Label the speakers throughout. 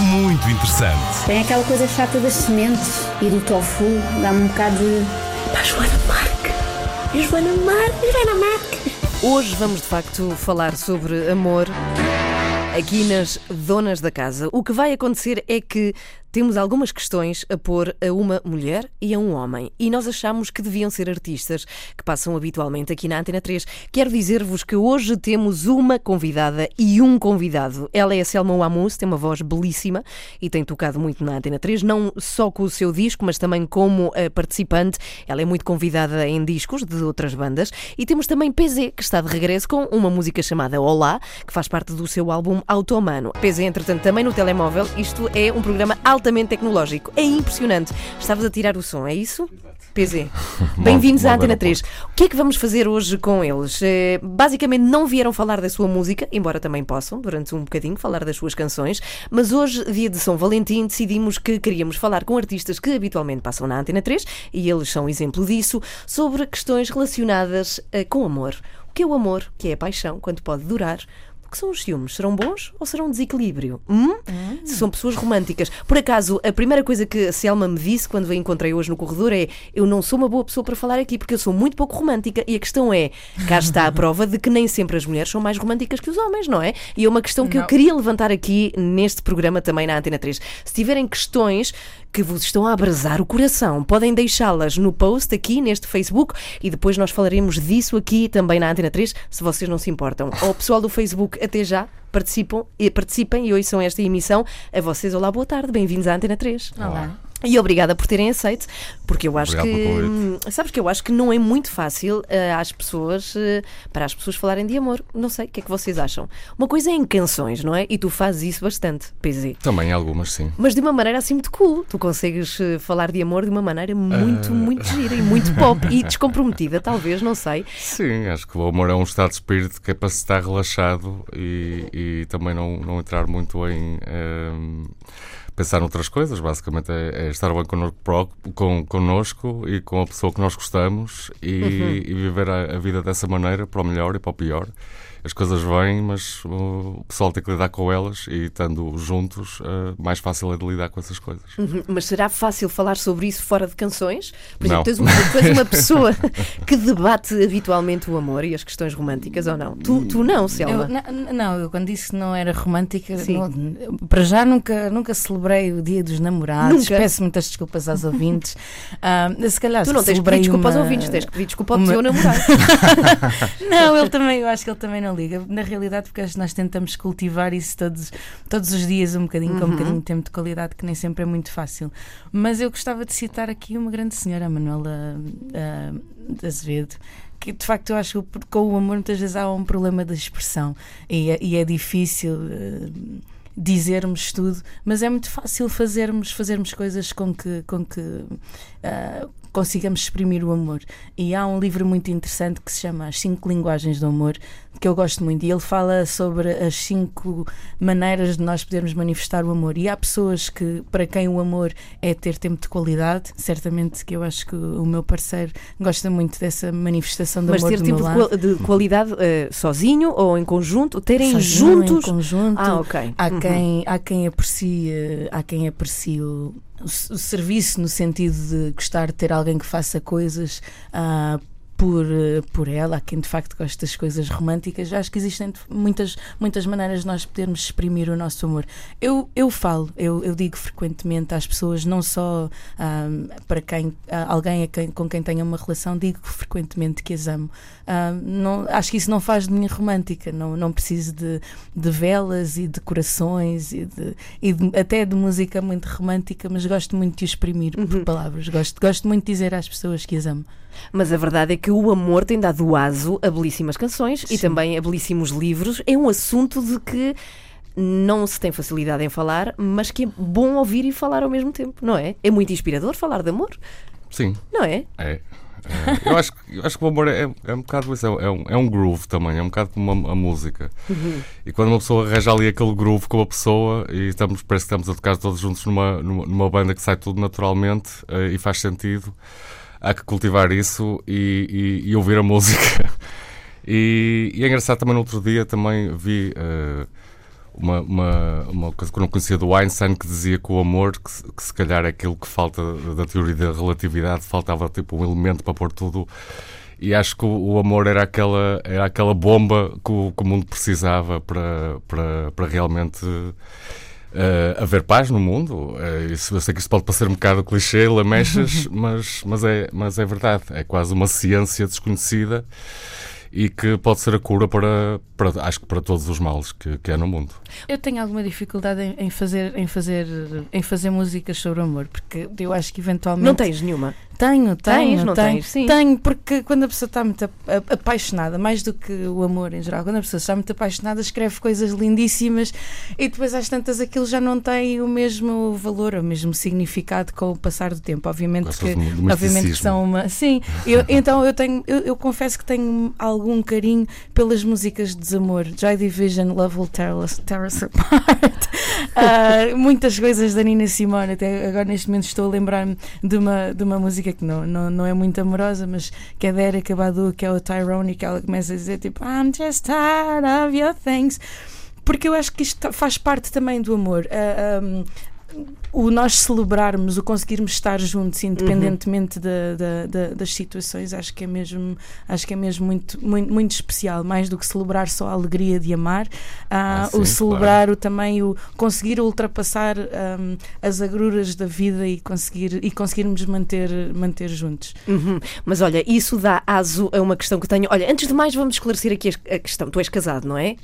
Speaker 1: muito interessante.
Speaker 2: Tem aquela coisa chata das sementes e do tofu, dá-me um bocado de. Pá, Joana Marque! Joana Marque! Joana Marque!
Speaker 3: Hoje vamos de facto falar sobre amor. Aqui nas Donas da Casa. O que vai acontecer é que temos algumas questões a pôr a uma mulher e a um homem. E nós achamos que deviam ser artistas que passam habitualmente aqui na Antena 3. Quero dizer-vos que hoje temos uma convidada e um convidado. Ela é a Selma Wamus, tem uma voz belíssima e tem tocado muito na Antena 3, não só com o seu disco, mas também como uh, participante. Ela é muito convidada em discos de outras bandas. E temos também PZ, que está de regresso com uma música chamada Olá, que faz parte do seu álbum Automano. PZ, entretanto, também no telemóvel. Isto é um programa altamente tecnológico. É impressionante. Estavas a tirar o som, é isso? PZ. Bem-vindos à Antena 3. O que é que vamos fazer hoje com eles? Eh, basicamente não vieram falar da sua música, embora também possam, durante um bocadinho, falar das suas canções, mas hoje, dia de São Valentim, decidimos que queríamos falar com artistas que habitualmente passam na Antena 3, e eles são exemplo disso, sobre questões relacionadas eh, com amor. O que é o amor? Que é a paixão? Quanto pode durar? Que são os ciúmes? Serão bons ou serão desequilíbrio? Hum? Hum. Se são pessoas românticas. Por acaso, a primeira coisa que a Selma me disse quando a encontrei hoje no corredor é: eu não sou uma boa pessoa para falar aqui porque eu sou muito pouco romântica. E a questão é: cá está a prova de que nem sempre as mulheres são mais românticas que os homens, não é? E é uma questão que não. eu queria levantar aqui neste programa também na Antena 3. Se tiverem questões que vos estão a abrasar o coração. Podem deixá-las no post aqui neste Facebook e depois nós falaremos disso aqui também na Antena 3, se vocês não se importam. Ao pessoal do Facebook, até já. Participam, participem e ouçam esta emissão. A vocês, olá, boa tarde, bem-vindos à Antena 3.
Speaker 4: Olá.
Speaker 3: E obrigada por terem aceito, porque eu acho
Speaker 1: Obrigado
Speaker 3: que. Sabes que eu acho que não é muito fácil uh, às pessoas, uh, para as pessoas falarem de amor. Não sei, o que é que vocês acham? Uma coisa é em canções, não é? E tu fazes isso bastante, PZ.
Speaker 1: Também algumas, sim.
Speaker 3: Mas de uma maneira assim muito cool. Tu consegues uh, falar de amor de uma maneira muito, muito gira e muito pop e descomprometida, talvez, não sei.
Speaker 1: Sim, acho que o amor é um estado de espírito que é para se estar relaxado e, e também não, não entrar muito em pensar noutras coisas, basicamente é, é estar bem connosco, com, connosco e com a pessoa que nós gostamos e, uhum. e viver a, a, vida dessa maneira, para o melhor e para o pior as coisas vêm, mas o pessoal tem que lidar com elas e estando juntos, uh, mais fácil é de lidar com essas coisas.
Speaker 3: Uhum, mas será fácil falar sobre isso fora de canções? Por
Speaker 1: exemplo,
Speaker 3: tu és, uma, tu és uma pessoa que debate habitualmente o amor e as questões românticas ou não? Tu, tu não, Selma?
Speaker 5: Eu, não, eu quando disse que não era romântica, não, para já nunca, nunca celebrei o dia dos namorados. Nunca. Peço muitas desculpas aos ouvintes. Uh, se calhar,
Speaker 3: tu não tens que pedir desculpa uma... aos ouvintes, tens que pedir desculpa ao uma... teu namorado.
Speaker 5: não, ele também, eu acho que ele também não liga. Na realidade, porque nós tentamos cultivar isso todos, todos os dias, um bocadinho, uhum. com um bocadinho de tempo de qualidade, que nem sempre é muito fácil. Mas eu gostava de citar aqui uma grande senhora, a Manuela uh, Azevedo, que de facto eu acho que com o amor muitas vezes há um problema de expressão e é, e é difícil. Uh, dizermos tudo, mas é muito fácil fazermos, fazermos coisas com que, com que uh, consigamos exprimir o amor. E há um livro muito interessante que se chama As Cinco Linguagens do Amor, que eu gosto muito, e ele fala sobre as cinco maneiras de nós podermos manifestar o amor. E há pessoas que, para quem o amor é ter tempo de qualidade, certamente que eu acho que o meu parceiro gosta muito dessa manifestação do
Speaker 3: Mas
Speaker 5: amor.
Speaker 3: Mas ter tempo
Speaker 5: lado.
Speaker 3: de qualidade uh, sozinho ou em conjunto? Terem
Speaker 5: sozinho,
Speaker 3: juntos?
Speaker 5: Em conjunto.
Speaker 3: Ah, ok.
Speaker 5: Há, uhum. quem, há quem aprecie, há quem aprecie o, o, serviço no sentido de gostar de ter alguém que faça coisas uh, por, eh, por ela, há quem de facto gosta das coisas românticas. Acho que existem muitas, muitas maneiras de nós podermos exprimir o nosso amor. Eu, eu falo, eu, eu digo frequentemente às pessoas, não só para quem alguém quem, com quem tenha uma relação, digo frequentemente que as amo. Não, acho que isso não faz de mim romântica, não, não preciso de, de velas e de corações e, de, e de, até de música muito romântica, mas gosto muito de exprimir uhum. por palavras. Gosto, gosto muito de dizer às pessoas que as amo.
Speaker 3: Mas a verdade é que o amor tem dado aso a belíssimas canções Sim. e também a belíssimos livros. É um assunto de que não se tem facilidade em falar, mas que é bom ouvir e falar ao mesmo tempo, não é? É muito inspirador falar de amor.
Speaker 1: Sim,
Speaker 3: Não é?
Speaker 1: é. É, eu, acho, que- eu acho que o amor é, é um bocado isso, é, um, é um groove também, é um bocado como a, a música. E quando uma pessoa arranja ali aquele groove com a pessoa e estamos, parece que estamos a tocar todos juntos numa, numa, numa banda que sai tudo naturalmente eh, e faz sentido, há que cultivar isso e, e- e ouvir a música. E, e é engraçado também no outro dia também vi eh, uma, uma, uma coisa que eu não conhecia do Einstein que dizia que o amor, que, que se calhar é aquilo que falta da teoria da relatividade, faltava tipo um elemento para pôr tudo. E acho que o, o amor era aquela, era aquela bomba que o, que o mundo precisava para, para, para realmente eh, haver paz no mundo. Eh, isso, eu sei que isto pode parecer um bocado clichê, lamechas, mas, mas, é, mas é verdade. É quase uma ciência desconhecida e que pode ser a cura para, para acho que para todos os males que, que há no mundo.
Speaker 5: Eu tenho alguma dificuldade em, em fazer, em, fazer, em fazer músicas sobre amor, porque eu acho que eventualmente.
Speaker 3: Não tens nenhuma.
Speaker 5: Tenho, tenho,
Speaker 3: Tens, não
Speaker 5: tenho,
Speaker 3: tens? Sim.
Speaker 5: tenho, porque quando a pessoa está muito ap- ap- apaixonada, mais do que o amor em geral, quando a pessoa está muito apaixonada, escreve coisas lindíssimas e depois às tantas aquilo já não tem o mesmo valor, o mesmo significado com o passar do tempo. Obviamente
Speaker 1: Gostas
Speaker 5: que,
Speaker 1: do-
Speaker 5: obviamente que são uma. Sim, eu- então eu tenho, eu, eu confesso que tenho algum carinho pelas músicas de desamor. Joy Division, Love Will Tear Us, tear us Apart. Ah, muitas coisas da Nina Simone, até agora neste momento estou a lembrar-me de uma, de uma música que não, não, não é muito amorosa, mas que é da Erika Badu, que é o Tyrone, e que ela começa a dizer tipo I'm just tired of your things. Porque eu acho que isto faz parte também do amor. Ah, um, o nós celebrarmos, o conseguirmos estar juntos, independentemente da- da- da- das situações, acho que é mesmo, acho que é mesmo muito, muito, muito especial, mais do que celebrar só a alegria de amar, ah,
Speaker 1: Ah, sim,
Speaker 5: o celebrar o, também o conseguir ultrapassar ahm, as agruras da vida e conseguir e conseguirmos manter, manter juntos.
Speaker 3: Uhum. Mas olha, isso dá aso a uma questão que tenho. Olha, antes de mais, vamos esclarecer aqui a questão. Tu és casado, não é?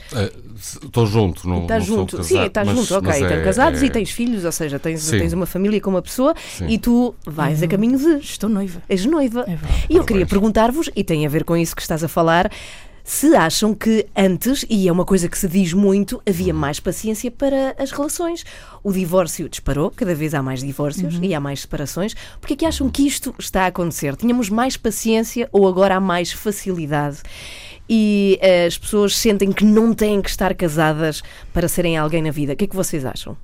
Speaker 1: Estou junto, não,
Speaker 3: Estás
Speaker 1: não sou
Speaker 3: junto.
Speaker 1: casado,
Speaker 3: Sim, estás
Speaker 1: mas-
Speaker 3: junto, ok.
Speaker 1: mas
Speaker 3: Então,
Speaker 1: é-
Speaker 3: casados
Speaker 1: é-
Speaker 3: e tens filhos, ou seja, tens,
Speaker 1: Sim.
Speaker 3: tens uma família com uma pessoa
Speaker 1: Sim.
Speaker 3: e tu vais a caminho de.
Speaker 5: Estou noiva.
Speaker 3: És noiva.
Speaker 5: É.
Speaker 3: E eu queria perguntar-vos, e tem a ver com isso que estás a falar, se acham que antes, e é uma coisa que se diz muito, havia mais paciência para as relações. O divórcio disparou, cada vez há mais divórcios e há mais separações. Porquê é que acham que isto está a acontecer? Tínhamos mais paciência ou agora há mais facilidade? E eh, as pessoas sentem que não têm que estar casadas para serem alguém na vida. O que é que vocês acham?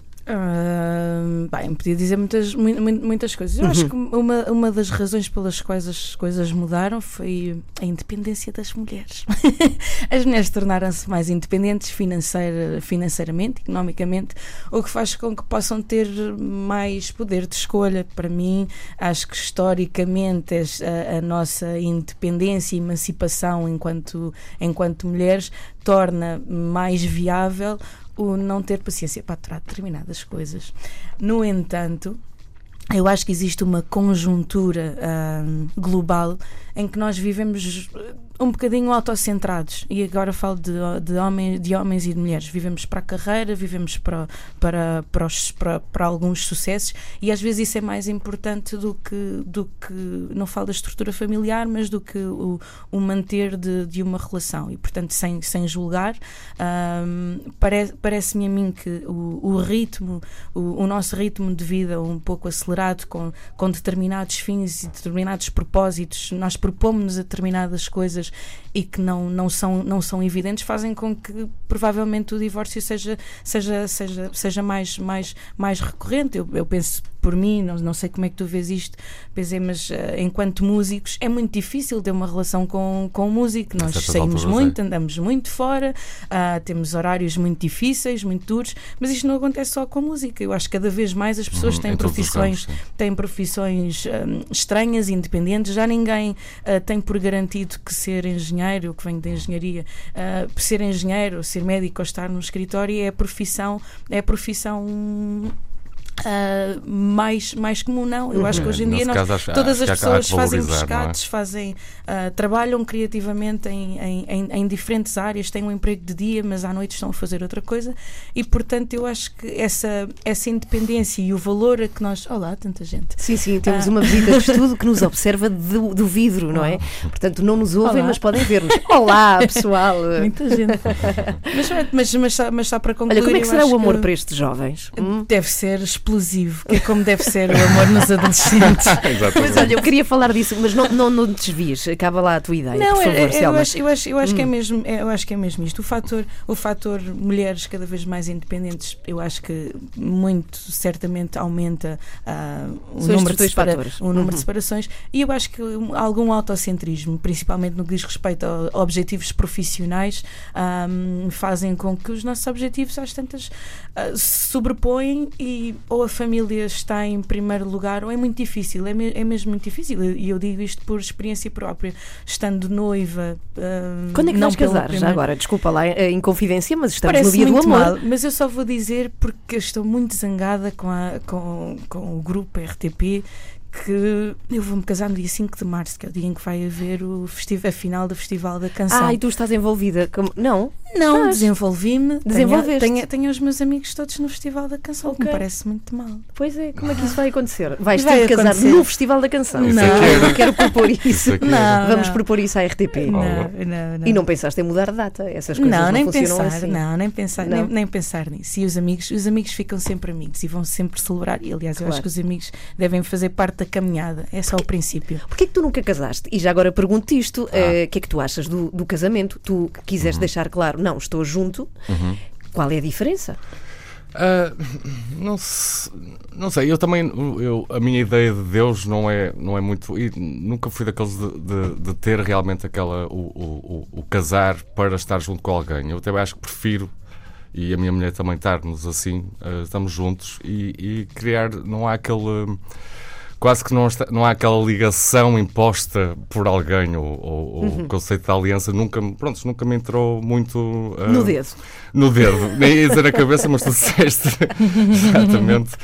Speaker 5: Bem, podia dizer muitas, mu- mu- muitas coisas. Eu acho que uma, uma das razões pelas quais as coisas mudaram foi a independência das mulheres. As mulheres tornaram-se mais independentes financeira, financeiramente, economicamente, o que faz com que possam ter mais poder de escolha. Para mim, acho que historicamente a, a nossa independência e emancipação enquanto, enquanto mulheres torna mais viável o não ter paciência para aturar determinadas coisas. No entanto, eu acho que existe uma conjuntura ahm, global em que nós vivemos um bocadinho autocentrados. E agora falo de, de, homens, de homens e de mulheres. Vivemos para a carreira, vivemos para, para, para, os- para, para alguns sucessos. E às vezes isso é mais importante do que, do que não falo da estrutura familiar mas do que o, o manter de, de uma relação. E portanto sem, sem julgar pare, parece-me a mim que o, o ritmo o, o nosso ritmo de vida um pouco acelerado com, com determinados fins e determinados propósitos nós propomos a determinadas coisas e que não, não, são, não são evidentes fazem com que provavelmente o divórcio seja, seja, seja, seja mais, mais, mais recorrente. Eu, eu penso por mim, não, não sei como é que tu vês isto, pensei, mas eh, enquanto músicos é muito difícil ter uma relação com, com o músico. Nós saímos muito, andamos muito fora, ah, temos horários muito difíceis, muito duros, mas isto não acontece só com a música. Eu acho que cada vez mais as pessoas
Speaker 1: Uhum,
Speaker 5: têm profissões
Speaker 1: campos,
Speaker 5: têm profissões hum, estranhas, independentes. Já ninguém ah, tem por garantido que ser engenheiro, que vem da engenharia, ah, por ser engenheiro, ser médico ou estar no escritório é a profissão, é a profissão ah, mais, mais comum, não. Eu acho que hoje em dia nós,
Speaker 1: acho-
Speaker 5: todas
Speaker 1: acho
Speaker 5: as pessoas fazem
Speaker 1: não é?
Speaker 5: pescados, fazem, ah, trabalham criativamente em, em, em, em diferentes áreas, têm um emprego de dia, mas à noite estão a fazer outra coisa, e portanto eu acho que essa, essa independência e o valor a que nós. Olá, tanta gente.
Speaker 3: Sim, sim, temos
Speaker 5: Ah.
Speaker 3: uma visita de estudo que nos observa do, do vidro, não é? Portanto, não nos ouvem,
Speaker 5: Olá.
Speaker 3: mas podem ver-nos. Olá, pessoal!
Speaker 5: Muita gente. mas, mas, mas, mas só para concluir.
Speaker 3: Olha, como é que será o amor
Speaker 5: que
Speaker 3: para estes jovens? Hum?
Speaker 5: Deve ser, explosivo, que é como deve ser o amor nos adolescentes.
Speaker 3: Mas olha, eu queria falar disso, mas não, não, não desvies, acaba lá a tua ideia,
Speaker 5: Não,
Speaker 3: por favor,
Speaker 5: é- é- eu, acho, eu, acho, eu, acho que é mesmo, é- eu acho que é mesmo isto. O fator, o fator mulheres cada vez mais independentes, eu acho que muito certamente aumenta ah, o,
Speaker 3: São
Speaker 5: número de,
Speaker 3: dois
Speaker 5: separa-
Speaker 3: fatores.
Speaker 5: o número
Speaker 3: Uhum.
Speaker 5: de separações e eu acho que um- algum autocentrismo, principalmente no que diz respeito a objetivos profissionais, ah, fazem com que os nossos objetivos às tantas ah, se sobrepõem e ou a família está em primeiro lugar ou é muito difícil, é, me- é mesmo muito difícil e eu digo isto por experiência própria, estando noiva. ah,
Speaker 3: Quando é que
Speaker 5: não
Speaker 3: vais casar? Já agora, desculpa lá eh, em confidência, mas estamos
Speaker 5: Parece
Speaker 3: no dia do amor.
Speaker 5: mal, mas eu só vou dizer porque estou muito zangada com, a- com, com o grupo RTP que eu vou-me casar no dia 5 de março, que é o dia em que vai haver o festival, a final do Festival da Canção.
Speaker 3: Ah, e tu estás envolvida? Como... Não?
Speaker 5: Não, desenvolvi-me.
Speaker 3: Desenvolveste.
Speaker 5: Tenho, tenho, tenho os meus amigos todos no Festival da Canção, que me parece muito mal.
Speaker 3: Pois é, como é que isso vai acontecer? Vais
Speaker 5: Vai
Speaker 3: ter de casar
Speaker 5: acontecer.
Speaker 3: no Festival da Canção.
Speaker 1: Isso
Speaker 5: é que
Speaker 3: não, eu quero propor isso.
Speaker 1: Isso é que
Speaker 5: Não.
Speaker 3: Vamos
Speaker 5: não.
Speaker 3: propor isso à RTP.
Speaker 5: Não, não, não.
Speaker 3: E não pensaste em mudar de data? Essas coisas não,
Speaker 5: Não, nem
Speaker 3: funcionam
Speaker 5: pensar,
Speaker 3: assim.
Speaker 5: não, nem pensar,
Speaker 3: Não.
Speaker 5: Nem, nem pensar nisso. E os amigos, os amigos ficam sempre amigos e vão sempre celebrar. E aliás, eu
Speaker 3: Claro.
Speaker 5: acho que os amigos devem fazer parte da caminhada. É só o princípio.
Speaker 3: Porquê é que tu nunca casaste? E já agora pergunto-te isto:
Speaker 1: Ah.
Speaker 3: eh, o que é que tu achas do, do casamento? Tu que
Speaker 1: Uhum.
Speaker 3: deixar claro, não, estou junto. Qual é a diferença?
Speaker 1: Ah, não, se- não sei, eu também eu, a minha ideia de Deus não é, não é muito. E nunca fui daqueles de, de- de ter realmente aquela o, o, o- o casar para estar junto com alguém. Eu até acho que prefiro, e a minha mulher também estarmos assim, ah, estamos juntos e, e criar. Não há aquele. Quase que não, está- não há aquela ligação imposta por alguém, ou, ou- ou
Speaker 3: Uhum.
Speaker 1: o conceito da aliança nunca, me- pronto, nunca me entrou muito ah,
Speaker 3: No dedo.
Speaker 1: no dedo, nem ia dizer na cabeça, mas tu disseste exatamente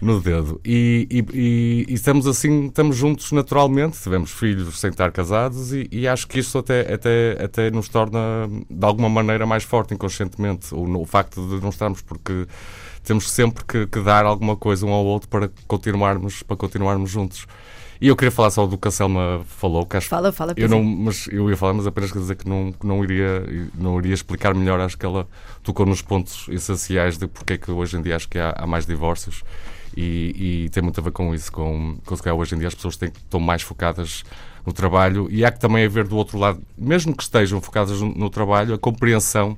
Speaker 1: no dedo. E, e- e- estamos assim, estamos juntos naturalmente, tivemos filhos sem estar casados e, e acho que isso até, até, até nos torna de alguma maneira mais forte inconscientemente, o, o facto de não estarmos, porque temos sempre que, que dar alguma coisa um ao outro para continuarmos, para continuarmos juntos. E eu queria falar só do que a Selma falou, que acho
Speaker 3: Fala, fala.
Speaker 1: eu não, mas eu ia falar, mas apenas quer dizer que não, que não, iria, não iria explicar melhor. Acho que ela tocou nos pontos essenciais de porque é que hoje em dia acho que há, há mais divórcios e, e tem muito a ver com isso. Com, com se calhar hoje em dia as pessoas têm, estão mais focadas no trabalho e há que também haver do outro lado, mesmo que estejam focadas no, no trabalho, a compreensão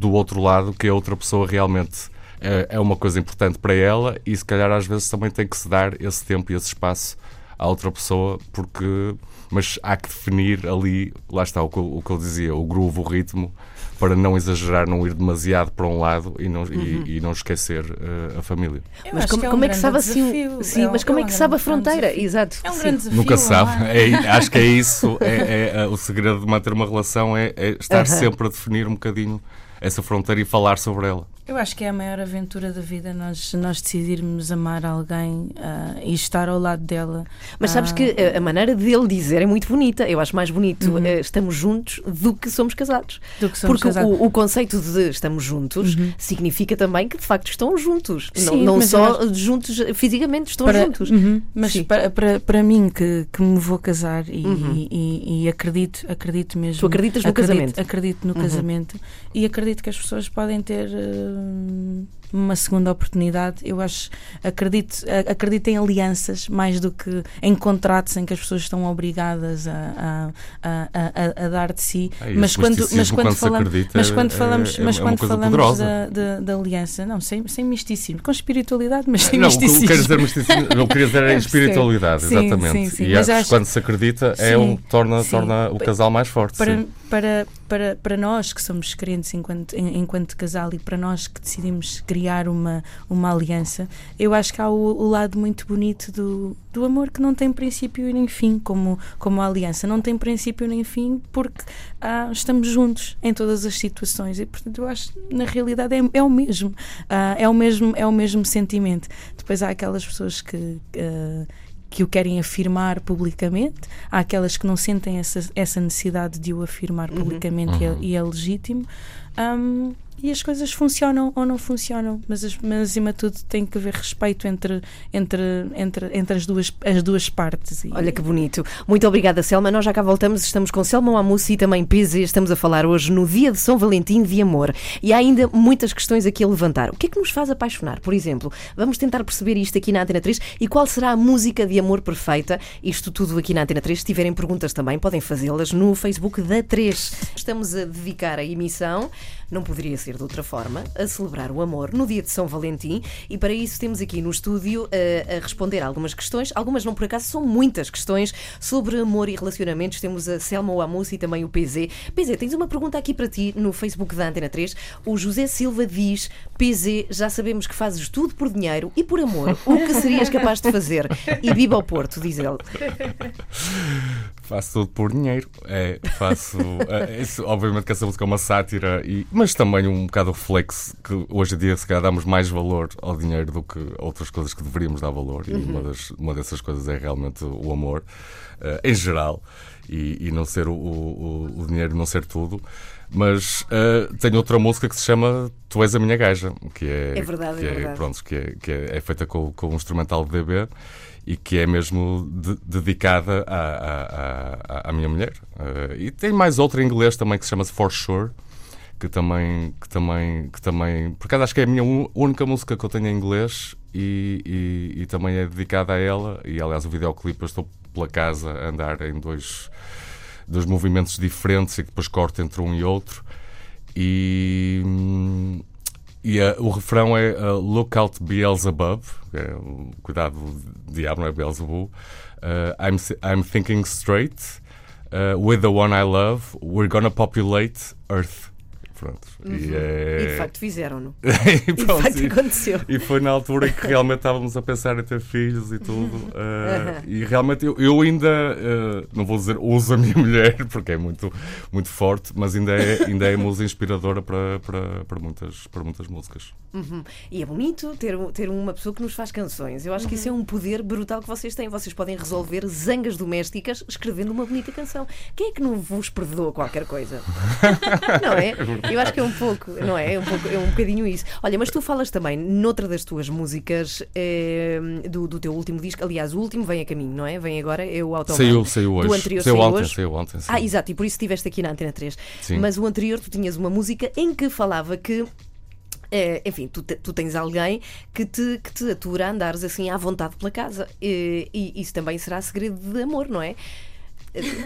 Speaker 1: do outro lado que a outra pessoa realmente é, é uma coisa importante para ela e se calhar às vezes também tem que se dar esse tempo e esse espaço à outra pessoa, porque mas há que definir ali, lá está o que, eu- o que eu dizia, o groove, o ritmo, para não exagerar, não ir demasiado para um lado e não, e- e, não esquecer eh, a família.
Speaker 5: Eu
Speaker 3: Mas como,
Speaker 5: que é um
Speaker 3: como é que sabe assim? Sim,
Speaker 5: É um-
Speaker 3: mas como é que
Speaker 5: um
Speaker 3: sabe a fronteira?
Speaker 5: desafio.
Speaker 3: Exato.
Speaker 5: É um grande desafio.
Speaker 1: Nunca sabe.
Speaker 5: é?
Speaker 1: É, acho que é isso. É, é, é, o segredo de manter uma relação é, é estar
Speaker 3: Aham.
Speaker 1: sempre a definir um bocadinho essa fronteira e falar sobre ela.
Speaker 5: Eu acho que é a maior aventura da vida nós, nós decidirmos amar alguém ah, e estar ao lado dela.
Speaker 3: Mas sabes
Speaker 5: Ah,
Speaker 3: que a- a maneira dele dizer é muito bonita. Eu acho mais bonito
Speaker 5: Uhum.
Speaker 3: eh, estamos juntos do que somos casados.
Speaker 5: do que somos
Speaker 3: Porque
Speaker 5: casados.
Speaker 3: o, o conceito de estamos juntos significa também que de facto estão juntos. não
Speaker 5: Sim,
Speaker 3: não
Speaker 5: mas
Speaker 3: só
Speaker 5: eu
Speaker 3: juntos eh, fisicamente, estão
Speaker 5: Para-
Speaker 3: juntos.
Speaker 5: Uhum. Mas para, para, para mim, que, que me vou casar e,
Speaker 3: Uhum.
Speaker 5: e- e- acredito, acredito mesmo.
Speaker 3: Tu acreditas no
Speaker 5: acredito,
Speaker 3: casamento?
Speaker 5: Acredito no
Speaker 3: Uhum.
Speaker 5: casamento e acredito que as pessoas podem ter hum, uma segunda oportunidade. Eu acho, acredito, acredito em alianças mais do que em contratos em que as pessoas estão obrigadas a, a, a, a- dar de si.
Speaker 1: É,
Speaker 5: mas quando, mas quando
Speaker 1: quando
Speaker 5: falamos, mas quando
Speaker 1: é-
Speaker 5: falamos,
Speaker 1: é-
Speaker 5: mas
Speaker 1: é uma
Speaker 5: quando
Speaker 1: coisa
Speaker 5: falamos
Speaker 1: poderosa.
Speaker 5: da, da, da aliança, não, sem, sem misticismo, com espiritualidade, mas sem
Speaker 1: não,
Speaker 5: misticismo.
Speaker 1: quero dizer, misticismo, eu queria dizer é espiritualidade.
Speaker 5: Sim,
Speaker 1: exatamente.
Speaker 5: sim, sim.
Speaker 1: E
Speaker 5: Mas
Speaker 1: acho que
Speaker 5: acho-
Speaker 1: quando se acredita é um, torna, torna o casal mais forte.
Speaker 5: para, para, para, para nós que somos crentes enquanto, en- enquanto casal e para nós que decidimos criar uma, uma aliança, eu acho que há o, o lado muito bonito do, do amor que não tem princípio nem fim, como, como a aliança. Não tem princípio nem fim porque ah, estamos juntos em todas as situações e, portanto, eu acho na realidade é, é o mesmo. Ah, é, o mesmo é o mesmo sentimento. Depois há aquelas pessoas que. ah, que o querem afirmar publicamente, há aquelas que não sentem essa, essa necessidade de o afirmar publicamente e é-
Speaker 1: Uhum.
Speaker 5: e, é legítimo. Hum, e as coisas funcionam ou não funcionam, mas, mas acima de tudo tem que haver respeito entre, entre, entre, entre as, duas, as duas partes.
Speaker 3: E... Olha que bonito. Muito obrigada, Selma. Nós já cá voltamos, estamos com Selma Amussi e também PZ. Estamos a falar hoje no dia de São Valentim de amor. E há ainda muitas questões aqui a levantar. O que é que nos faz apaixonar? Por exemplo, vamos tentar perceber isto aqui na Antena 3 e qual será a música de amor perfeita? Isto tudo aqui na Antena 3. Se tiverem perguntas também, podem fazê-las no Facebook da 3. Estamos a dedicar a emissão não poderia ser de outra forma, a celebrar o amor no dia de São Valentim e para isso temos aqui no estúdio a, eh, a responder algumas questões, algumas não por acaso, são muitas questões sobre amor e relacionamentos. Temos a Selma Oamus e também o PZ. PZ, tens uma pergunta aqui para ti no Facebook da Antena 3. O José Silva diz: PZ, já sabemos que fazes tudo por dinheiro e por amor. O que serias capaz de fazer? E viva ao Porto, diz ele.
Speaker 1: Faço tudo por dinheiro. É, faço. é, isso, obviamente que essa música é uma sátira, e, mas também um bocado o reflexo que hoje em dia, se calhar, damos mais valor ao dinheiro do que outras coisas que deveríamos dar valor. Uhum. E uma, das, uma dessas coisas é realmente o amor, uh, em geral, e, e não ser o, o, o, dinheiro não ser tudo. Mas uh, tenho outra música que se chama Tu és a minha gaja, que é,
Speaker 3: é verdade,
Speaker 1: que
Speaker 3: é, verdade.
Speaker 1: Pronto, que, é, que é, é feita com, com um instrumental de DB e que é mesmo de, dedicada à, à, à, à, minha mulher. Uh, e tem mais outra em inglês também que se chama For Sure, que também, que também, que também, por acaso acho que é a minha única música que eu tenho em inglês e, e, e também é dedicada a ela. E aliás, o videoclipe eu estou pela casa andar em dois, dois movimentos diferentes e que depois corto entre um e outro. E, e o refrão é uh, Look out Beelzebub, é, cuidado do diabo, não é Beelzebub. Uh, I'm, I'm thinking straight. Uh, with the one I love, we're gonna populate Earth. Pronto.
Speaker 3: Uhum. E, é... e, de facto fizeram-no. e, de facto e, aconteceu.
Speaker 1: E foi na altura em que realmente estávamos a pensar em ter filhos e tudo. Uh, uhum. E realmente eu, eu ainda, uh, não vou dizer uso a minha mulher, porque é muito, muito forte, mas ainda é, ainda é musa inspiradora para, para, para, muitas, para muitas músicas.
Speaker 3: Uhum. E é bonito ter, ter uma pessoa que nos faz canções. Eu acho uhum. que isso é um poder brutal que vocês têm. Vocês podem resolver zangas domésticas escrevendo uma bonita canção. Quem é que não vos perdoa qualquer coisa? não é? Eu acho que é um pouco, não é? É um, pouco, é um bocadinho isso. Olha, mas tu falas também noutra das tuas músicas é, do, do teu último disco. Aliás, o último vem a caminho, não é? Vem agora, é o.
Speaker 1: Saiu, saiu hoje.
Speaker 3: Do anterior
Speaker 1: saiu,
Speaker 3: saiu
Speaker 1: ontem,
Speaker 3: hoje.
Speaker 1: Saiu ontem, sim.
Speaker 3: Ah, exato, e por isso estiveste aqui na Antena 3. Sim. Mas o anterior tu tinhas uma música em que falava que é, enfim, tu, te, tu, tens alguém que te, que te atura a andares assim à vontade pela casa. E, e isso também será segredo de amor, não é?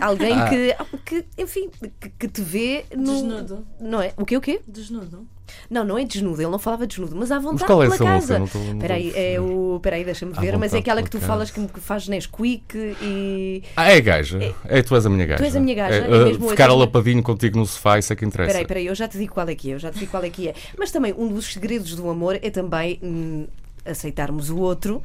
Speaker 3: Alguém ah. que, que, enfim, que, que te vê no.
Speaker 5: Desnudo.
Speaker 3: Não é? O quê? O quê?
Speaker 5: Desnudo.
Speaker 3: Não, não é desnudo, ele não falava desnudo, mas à vontade
Speaker 1: mas qual é
Speaker 3: pela casa.
Speaker 1: Espera
Speaker 3: aí, é o. Peraí, deixa-me ver, mas é aquela que tu falas que, que faz Nesquik e.
Speaker 1: Ah, é gaja. É, é, tu és a minha gaja.
Speaker 3: Tu és a minha gaja.
Speaker 1: É, é mesmo ficar alapadinho contigo no sofá, isso é que interessa.
Speaker 3: Peraí, peraí, eu já te digo qual é que é, eu já te digo qual é que é. Mas também um dos segredos do amor é também hum, aceitarmos o outro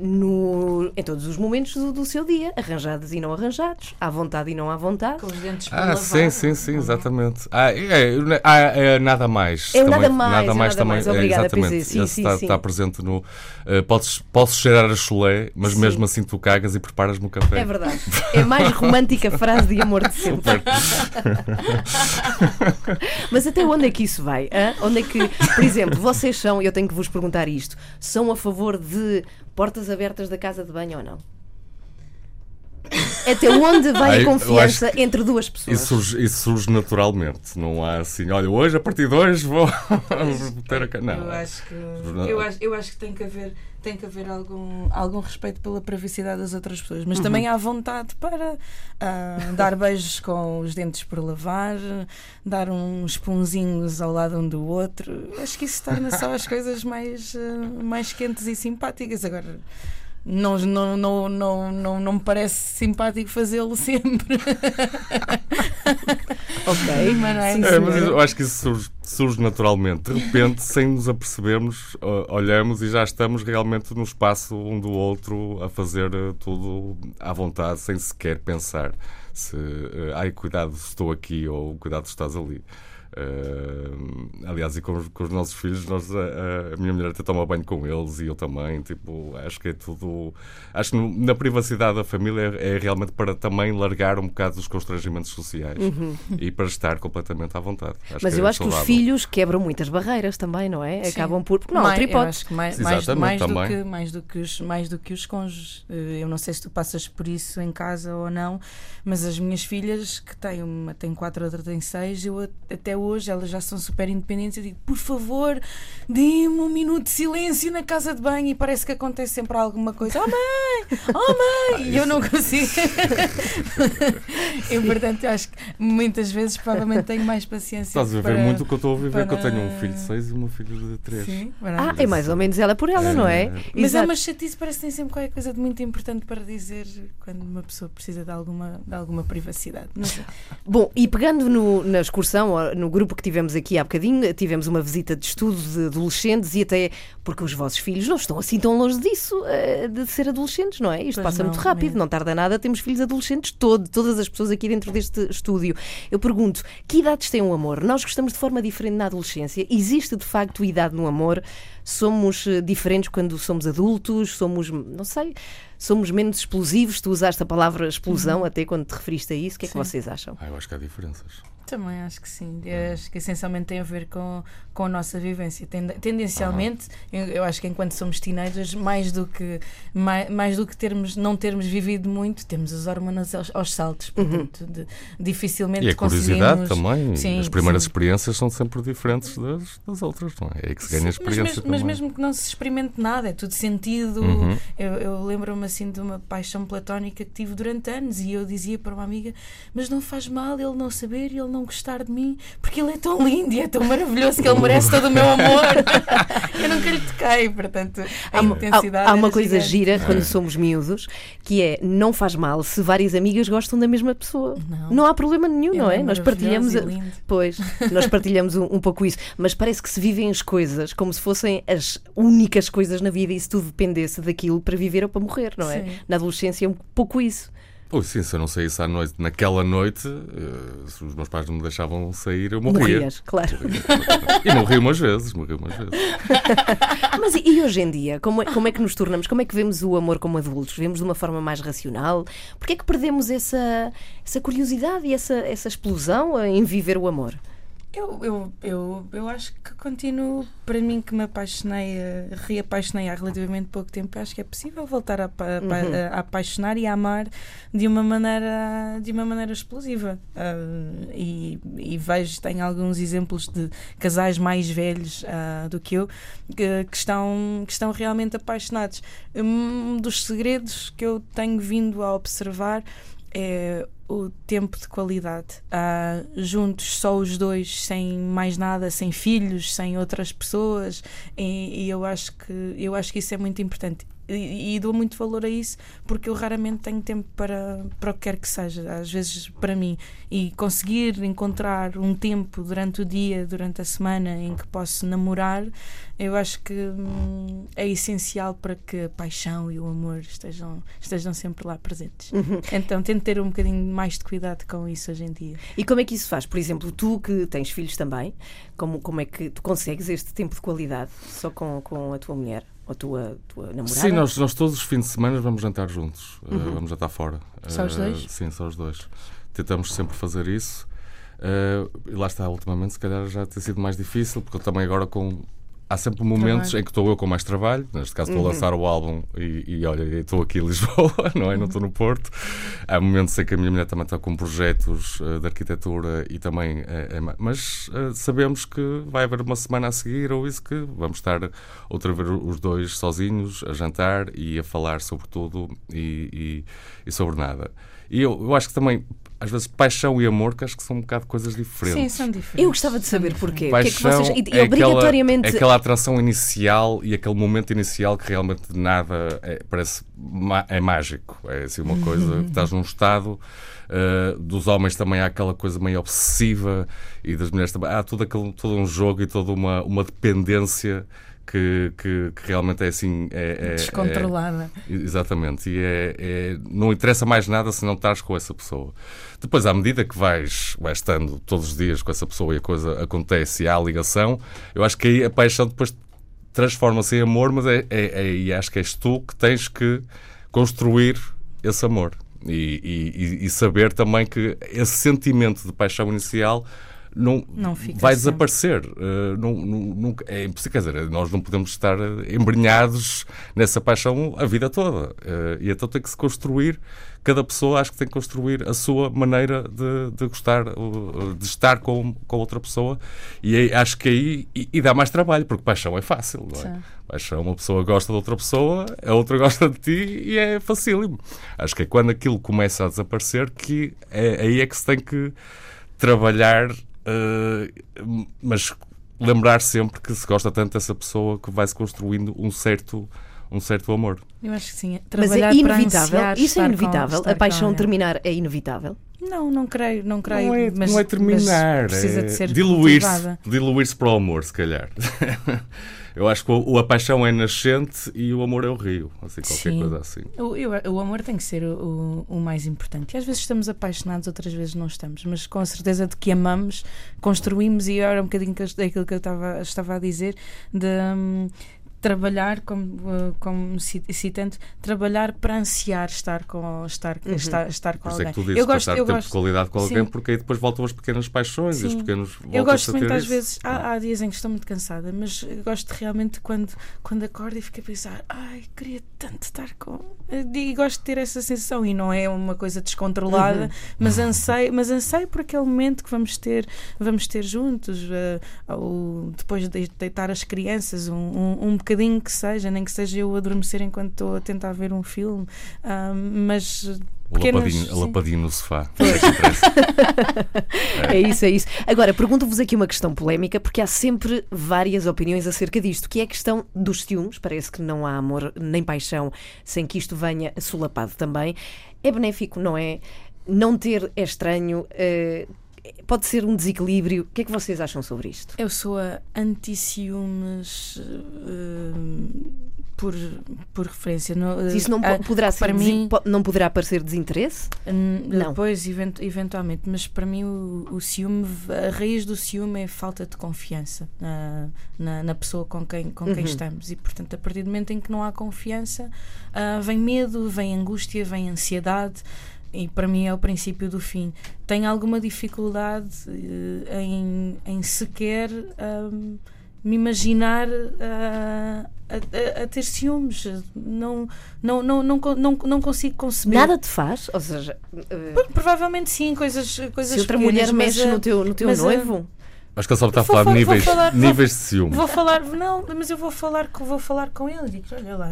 Speaker 3: no, em todos os momentos do, do, seu dia, arranjados e não arranjados, à vontade e não à vontade.
Speaker 5: Com os dentes
Speaker 1: Ah, lavar, sim, sim, sim, exatamente. Ah, é, é, é, nada mais.
Speaker 3: É
Speaker 1: também,
Speaker 3: nada mais, nada mais
Speaker 1: também.
Speaker 3: Mais. Obrigada,
Speaker 1: é, exatamente.
Speaker 3: Sim, sim,
Speaker 1: está,
Speaker 3: sim.
Speaker 1: está presente no. Uh, podes, posso cheirar a chulé, mas sim. mesmo assim tu cagas e preparas-me o café.
Speaker 3: É verdade. É a mais romântica frase de amor de sempre. mas até onde é que isso vai? Hein? Onde é que, por exemplo, vocês são, eu tenho que vos perguntar isto, são a favor de portas abertas da casa de banho ou não? Até onde vai Ai, a confiança entre duas pessoas?
Speaker 1: Isso surge, isso surge, naturalmente. Não há assim, olha, hoje, a partir de hoje, vou ter a. Não.
Speaker 5: Eu acho que, eu acho, eu acho que tem que haver tem que haver algum, algum respeito pela privacidade das outras pessoas, mas uhum. também há vontade para uh, dar beijos com os dentes por lavar, dar uns punzinhos ao lado um do outro. Acho que isso torna só as coisas mais, uh, mais quentes e simpáticas. Agora não, não, não, não, não, não me parece simpático fazê-lo sempre.
Speaker 3: ok,
Speaker 1: mas não é, é mas eu acho que isso surge, surge, naturalmente. De repente, sem nos apercebermos, olhamos e já estamos realmente no espaço um do outro a fazer eh, tudo à vontade, sem sequer pensar se, uh, ai, cuidado, estou aqui ou cuidado, estás ali. Uh, aliás, e com, com, os nossos filhos, nós, a, a, minha mulher até toma banho com eles e eu também. Tipo, acho que é tudo. Acho que no, na privacidade da família é, é, realmente para também largar um bocado dos constrangimentos sociais uhum. e para estar completamente à vontade.
Speaker 3: Acho Mas eu é acho saudável. que os filhos quebram muitas barreiras também, não é? Sim. Acabam por. Não, mais, hipótese.
Speaker 5: Mais, mais, mais, do que, mais, do que os, mais do que os cônjuges. Eh, eu não sei se tu passas por isso em casa ou não, mas as minhas filhas, que têm uma tem quatro, outra tem seis, eu até hoje elas já são super independentes. Eu digo, por favor, dê-me um minuto de silêncio na casa de banho e parece que acontece sempre alguma coisa. Oh mãe! Oh mãe! E eu não consigo. eu, portanto, acho que muitas vezes provavelmente tenho mais paciência.
Speaker 1: Estás a ver muito muito o que eu estou a viver, para... que eu tenho um filho de seis e uma filha de três.
Speaker 3: Sim, ah, é mais ou menos ela por ela, é, não é?
Speaker 5: Mas Exato. é uma chatice, parece que tem sempre qualquer coisa de muito importante para dizer quando uma pessoa precisa de alguma, de alguma privacidade.
Speaker 3: Bom, e pegando no, na excursão, no grupo que tivemos aqui há bocadinho, tivemos uma visita de estudo de adolescentes e até porque os vossos filhos não estão assim tão longe disso, eh, de ser adolescentes, não é? Isto pois passa não, muito rápido, mesmo. não tarda nada, temos filhos adolescentes todo, todas as pessoas aqui dentro deste estúdio. Eu pergunto, que idades tem o amor? Nós gostamos de forma diferente na adolescência. Existe de facto idade no amor? Somos eh, diferentes quando somos adultos? Somos, não sei, somos menos explosivos? Tu usaste a palavra explosão uhum. até quando te referiste a isso. O que é que vocês acham?
Speaker 1: Ah, eu acho que há diferenças.
Speaker 5: Também acho que sim. Eu acho que essencialmente tem a ver com, com a nossa vivência. Tendencialmente, eu, eu acho que enquanto somos teenagers, mais do que, mais, mais do que termos, não termos vivido muito, temos as hormonas aos, aos saltos. Uhum. Portanto, uhum. de, dificilmente
Speaker 1: E a curiosidade também. Sim, as primeiras sim. experiências são sempre diferentes das, das outras, não é? É que se ganha sim, experiência.
Speaker 5: Mas mesmo, mas mesmo, que não se experimente nada, é tudo sentido. Uhum. Eu, eu lembro-me assim de uma paixão platónica que tive durante anos e eu dizia para uma amiga: Mas não faz mal ele não saber e ele não não gostar de mim porque ele é tão lindo e é tão maravilhoso que ele merece todo o meu amor. eu nunca lhe toquei, portanto, a há, intensidade.
Speaker 3: Há, há uma coisa gigante. gira quando somos miúdos que é não faz mal se várias amigas gostam da mesma pessoa. Não, não há problema nenhum, não é? é? Nós partilhamos. Pois, nós partilhamos um, um pouco isso, mas parece que se vivem as coisas como se fossem as únicas coisas na vida e se tudo dependesse daquilo para viver ou para morrer, não é? Sim. Na adolescência é um pouco isso.
Speaker 1: Pois sim, se eu não saísse à noite, naquela noite, uh, se os meus pais não me deixavam sair, eu morria.
Speaker 3: Morrias, claro.
Speaker 1: E morri umas vezes, morri umas vezes.
Speaker 3: Mas e hoje em dia, como é, como é que nos tornamos? Como é que vemos o amor como adultos? Vemos de uma forma mais racional? Porquê é que perdemos essa, essa curiosidade e essa, essa explosão em viver o amor?
Speaker 5: Eu, eu, eu, eu acho que continuo, para mim que me apaixonei, reapaixonei há relativamente pouco tempo, acho que é possível voltar a, a, uhum. a, a apaixonar e a amar de uma maneira, de uma maneira explosiva. Uh, e, e vejo, tenho alguns exemplos de casais mais velhos uh, do que eu que, que, estão, que estão realmente apaixonados. Um dos segredos que eu tenho vindo a observar é o tempo de qualidade. Uh, juntos, só os dois, sem mais nada, sem filhos, sem outras pessoas. E, e eu, acho que, eu acho que isso é muito importante e, e, dou muito valor a isso porque eu raramente tenho tempo para, para o que quer que seja, às vezes para mim. E conseguir encontrar um tempo durante o dia, durante a semana em que posso namorar, eu acho que hum, é essencial para que a paixão e o amor estejam, estejam sempre lá presentes. Uhum. Então tento ter um bocadinho mais de cuidado com isso hoje em dia.
Speaker 3: E como é que isso faz? Por exemplo, tu que tens filhos também, como, como é que tu consegues este tempo de qualidade só com, com a tua mulher? A tua, tua namorada?
Speaker 1: Sim, nós, nós todos os fins de semana vamos jantar juntos, uh, vamos jantar fora.
Speaker 5: Só os dois?
Speaker 1: Uh, sim, só os dois. Tentamos sempre fazer isso. Uh, e lá está, ultimamente, se calhar já tem sido mais difícil, porque eu também agora com há sempre momentos em que estou eu com mais trabalho, neste caso estou uhum. a lançar o álbum e, e olha, estou aqui em Lisboa, não é? Não estou no Porto. Há momentos em que a minha mulher também está com projetos uh, de arquitetura e também é, é mas uh, sabemos que vai haver uma semana a seguir ou isso que vamos estar outra vez os dois sozinhos a jantar e a falar sobre tudo e, e, e sobre nada. E eu, eu acho que também às vezes paixão e amor, que acho que são um bocado coisas diferentes.
Speaker 5: Sim, são diferentes.
Speaker 3: Eu gostava de saber porquê.
Speaker 1: Paixão que é, que vocês... é obrigatoriamente... aquela, é aquela atração inicial e aquele momento inicial que realmente nada é, parece é mágico. É assim uma coisa, estás num estado. Uh, dos homens também há aquela coisa meio obsessiva e das mulheres também há todo, aquele, todo um jogo e toda uma, uma dependência que, que, que realmente é assim. É, é,
Speaker 5: Descontrolada.
Speaker 1: É, exatamente. E é, é, não interessa mais nada se não estás com essa pessoa. Depois, à medida que vais, vais estando todos os dias com essa pessoa e a coisa acontece e há a ligação, eu acho que aí a paixão depois transforma-se em amor, mas é, é, é, e acho que és tu que tens que construir esse amor. E, e, e, saber também que esse sentimento de paixão inicial não,
Speaker 5: não
Speaker 1: vai sempre. desaparecer. Uh, não, não, é impossível, quer dizer, nós não podemos estar embrenhados nessa paixão a vida toda. Uh, e então tem que se construir, cada pessoa acho que tem que construir a sua maneira de, de gostar, de estar com, com outra pessoa. E aí, acho que aí e, e, dá mais trabalho, porque paixão é fácil, não é? Sim. Paixão, uma pessoa gosta de outra pessoa, a outra gosta de ti e é facílimo. Acho que é quando aquilo começa a desaparecer que é, aí é que se tem que trabalhar Uh, mas lembrar sempre que se gosta tanto dessa pessoa que vai-se construindo um certo um certo amor.
Speaker 5: Eu acho que sim.
Speaker 3: Mas é inevitável. Isso é inevitável. Com, a paixão terminar é inevitável.
Speaker 5: Não, não creio, não creio.
Speaker 1: Não é,
Speaker 5: mas,
Speaker 1: não é terminar. precisa é de ser diluir-se diluir para o amor, se calhar. Eu acho que o, a paixão é nascente e o amor é o rio, assim, qualquer Sim. coisa assim.
Speaker 5: O, eu, o amor tem que ser o, o, mais importante. E às vezes estamos apaixonados, outras vezes não estamos, mas com a certeza de que amamos, construímos, e era um bocadinho daquilo que eu estava, estava a dizer, de. Trabalhar, como, eh, como citando, trabalhar para ansiar estar com, estar, uhum. estar, estar com
Speaker 1: Por
Speaker 5: alguém.
Speaker 1: É que tu dizes, eu gosto, eu tempo gosto, de qualidade com alguém, sim. porque aí depois voltam as pequenas paixões sim. e os pequenos
Speaker 5: Eu gosto muito, às vezes, há, há, dias em que estou muito cansada, mas gosto realmente quando, quando acordo e fico a pensar, ai, queria tanto estar com. E gosto de ter essa sensação, e não é uma coisa descontrolada, uhum. mas, anseio, mas anseio por aquele momento que vamos ter, vamos ter juntos, uh, ou depois de deitar as crianças, um, um, um bocadinho que seja, nem que seja eu adormecer enquanto estou a tentar ver um filme, mas
Speaker 1: Pequenas, lapadinho, lapadinho no sofá.
Speaker 3: é. é isso, é isso. Agora, pergunto-vos aqui uma questão polémica, porque há sempre várias opiniões acerca disto, que é a questão dos ciúmes. Parece que não há amor nem paixão sem que isto venha solapado também. É benéfico, não é? Não ter é estranho. Uh, pode ser um desequilíbrio. O que é que vocês acham sobre isto?
Speaker 5: Eu sou a anti-ciúmes uh, por, por referência.
Speaker 3: No, Isso não uh, poderá para mim, não poderá parecer desinteresse?
Speaker 5: não. Pois, event, eventualmente, mas para mim o, o ciúme, a raiz do ciúme é falta de confiança na, na, na pessoa com quem, com quem uhum. estamos. E, portanto, a partir do momento em que não há confiança, uh, vem medo, vem angústia, vem ansiedade e para mim é o princípio do fim. Tenho alguma dificuldade uh, em, em sequer um, me imaginar uh, a, a, a, ter ciúmes. Não, não, não, não, não, não consigo conceber.
Speaker 3: Nada te faz? Ou seja, uh,
Speaker 5: provavelmente sim, coisas, coisas
Speaker 3: Se outra mulher mexe no teu, no teu noivo.
Speaker 1: Acho que ele só está a falar de níveis, falar, níveis de ciúme.
Speaker 5: Vou falar, não, mas eu vou falar, vou falar com ele e digo: olha lá,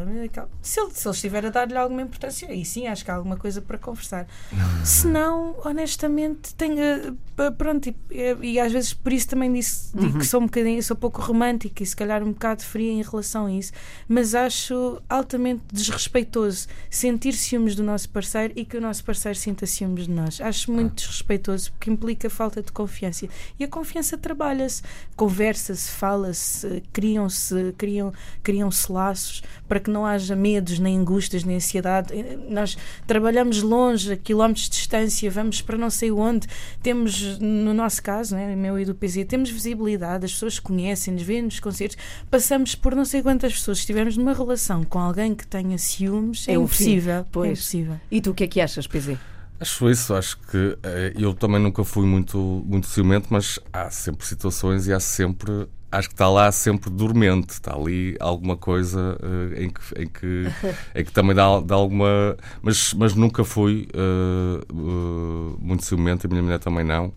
Speaker 5: se ele, se ele estiver a dar-lhe alguma importância, aí sim acho que há alguma coisa para conversar. Se não, honestamente, tenho. Eh, pronto, e, e, às vezes por isso também disse, digo uhum. que sou um bocadinho, sou pouco romântica e se calhar um bocado fria em relação a isso, mas acho altamente desrespeitoso sentir ciúmes do nosso parceiro e que o nosso parceiro sinta ciúmes de nós. Acho muito desrespeitoso porque implica falta de confiança. E a confiança trabalha-se, conversa-se, fala-se, criam-se criam, criam-se laços para que não haja medos, nem angústias, nem ansiedade. Eh, nós trabalhamos longe, a quilómetros de distância, vamos para não sei onde, temos, no nosso caso, né, meu e do PZ, temos visibilidade, as pessoas conhecem-nos, vêem-nos concertos, passamos por não sei quantas pessoas. Se estivermos numa relação com alguém que tenha ciúmes, é, é impossível. Pois. É impossível.
Speaker 3: E tu o que é que achas, PZ?
Speaker 1: Acho isso, acho que eh, eu também nunca fui muito, muito ciumento, mas há sempre situações e há sempre. Acho que está lá sempre dormente, está ali alguma coisa uh, em, que, em, que, em que também dá, dá alguma. Mas, mas nunca fui uh, uh, muito ciumento, a minha mulher também não.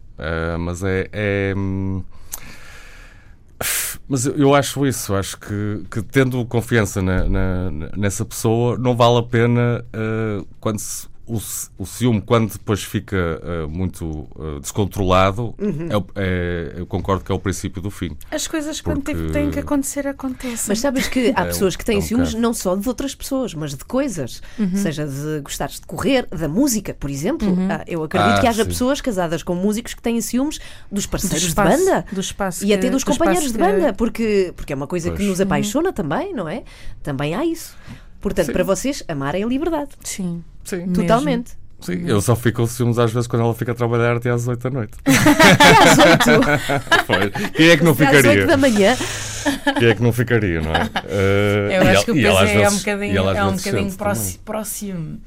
Speaker 1: mas é, é mas eu acho isso, acho que, que tendo confiança na, na, nessa pessoa, não vale a pena uh, quando se o, ci- o ciúme, quando depois fica uh, muito uh, descontrolado,
Speaker 3: Uhum.
Speaker 1: é é- eu concordo que é o princípio do fim.
Speaker 5: As coisas quando
Speaker 1: Porque-
Speaker 5: têm que acontecer, acontecem.
Speaker 3: Mas sabes que há
Speaker 1: É
Speaker 3: pessoas que têm
Speaker 1: é um
Speaker 3: ciúmes
Speaker 1: bocado.
Speaker 3: não só de outras pessoas, mas de coisas.
Speaker 5: Uhum.
Speaker 3: Seja de gostares de correr, da música, por exemplo. Ah, eu acredito
Speaker 1: Ah,
Speaker 3: que haja
Speaker 1: sim.
Speaker 3: pessoas casadas com músicos que têm ciúmes dos
Speaker 5: do
Speaker 3: parceiros
Speaker 5: espaço,
Speaker 3: de banda.
Speaker 5: do espaço
Speaker 3: E
Speaker 5: que-
Speaker 3: até dos
Speaker 5: do
Speaker 3: companheiros de
Speaker 5: que-
Speaker 3: banda, porque, porque é uma coisa que
Speaker 1: Pois.
Speaker 3: nos apaixona também, não é? Também há isso. Portanto,
Speaker 1: Sim.
Speaker 3: para vocês, amar é a liberdade.
Speaker 5: Sim.
Speaker 1: Sim.
Speaker 5: Mesmo.
Speaker 3: Totalmente.
Speaker 1: Sim, eu só fico com ciúmes às vezes quando ela fica a trabalhar até às 8 da noite.
Speaker 3: Até às oito,
Speaker 1: Pois. Quem é que não
Speaker 3: até às oito
Speaker 1: ficaria?
Speaker 3: da manhã.
Speaker 1: Quem é que não ficaria, não é? Uh,
Speaker 5: Eu
Speaker 1: e
Speaker 5: acho
Speaker 1: ela-
Speaker 5: que o peso
Speaker 1: às
Speaker 5: é, um
Speaker 1: vezes-
Speaker 5: bocadinho,
Speaker 1: ela às
Speaker 5: é um bocadinho próximo. próximo.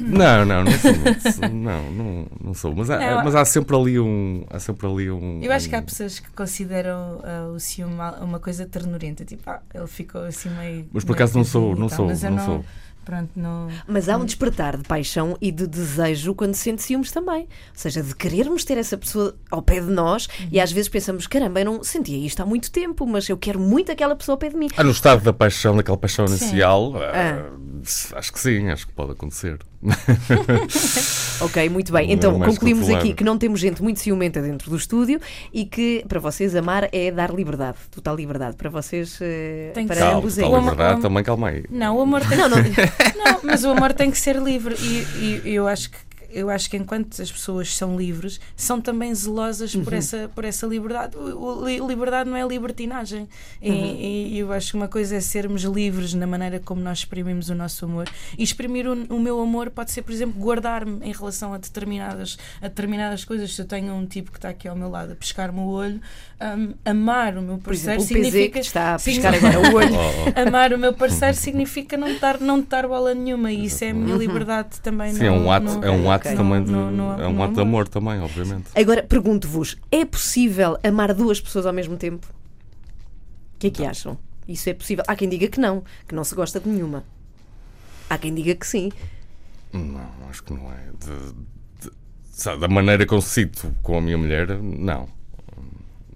Speaker 1: Não, não, não sou. muito- Não, não, não sou. Mas há,
Speaker 5: Não,
Speaker 1: mas há sempre ali um. Há sempre ali um.
Speaker 5: Eu acho que há
Speaker 1: um-
Speaker 5: pessoas que consideram ah, o ciúme uma coisa ternurenta. Tipo, ah, ele ficou assim meio.
Speaker 1: Mas por acaso não sou, não sou, não sou.
Speaker 5: Pronto, não.
Speaker 3: Mas há um despertar de paixão e de desejo quando se sente ciúmes também. Ou seja, de querermos ter essa pessoa ao pé de nós e às vezes pensamos: caramba, eu não sentia isto há muito tempo, mas eu quero muito aquela pessoa ao pé de mim.
Speaker 1: Ah, no estado da paixão, daquela paixão
Speaker 5: Sim.
Speaker 1: inicial,
Speaker 3: Ah.
Speaker 1: ah, acho que sim, acho que pode acontecer.
Speaker 3: Ok, muito bem.
Speaker 1: É
Speaker 3: Então concluímos
Speaker 1: controlável.
Speaker 3: aqui que não temos gente muito ciumenta dentro do estúdio e que para vocês amar é dar liberdade, total liberdade. Para vocês, eh,
Speaker 5: Tem que
Speaker 3: para
Speaker 5: ser.
Speaker 1: Calma,
Speaker 3: ambos é
Speaker 1: tal
Speaker 5: O
Speaker 3: isso.
Speaker 5: amor-
Speaker 1: liberdade
Speaker 5: o-
Speaker 1: também, calma aí.
Speaker 5: Não, o amor tem
Speaker 3: Não, não.
Speaker 5: Não, mas o amor tem que ser livre e, e eu acho que eu acho que enquanto as pessoas são livres, são também zelosas por essa por essa liberdade. O, o- li- liberdade não é libertinagem. E, e- e eu acho que uma coisa é sermos livres na maneira como nós exprimimos o nosso amor. E exprimir o, o meu amor pode ser, por exemplo, guardar-me em relação a determinadas a determinadas coisas. Se eu tenho um tipo que está aqui ao meu lado a pescar-me o olho, hum, amar o meu
Speaker 3: Por exemplo,
Speaker 5: parceiro
Speaker 3: o PZ que
Speaker 5: significa
Speaker 3: está a piscar agora o olho.
Speaker 1: Oh, oh.
Speaker 5: Amar o meu parceiro significa não dar, não dar bola nenhuma e isso é a minha liberdade também.
Speaker 1: Sim, é
Speaker 5: no-
Speaker 1: um ato,
Speaker 5: no-
Speaker 1: é um ato Também de, é um ato de
Speaker 5: amor.
Speaker 1: também, obviamente.
Speaker 3: Agora pergunto-vos: é possível amar duas pessoas ao mesmo tempo? O que é que acham? Isso é possível? Há quem diga que não, que não se gosta de nenhuma. Há quem diga que sim.
Speaker 1: Não, acho que não é. De- de- sabe, da maneira que eu cito com a minha mulher, não.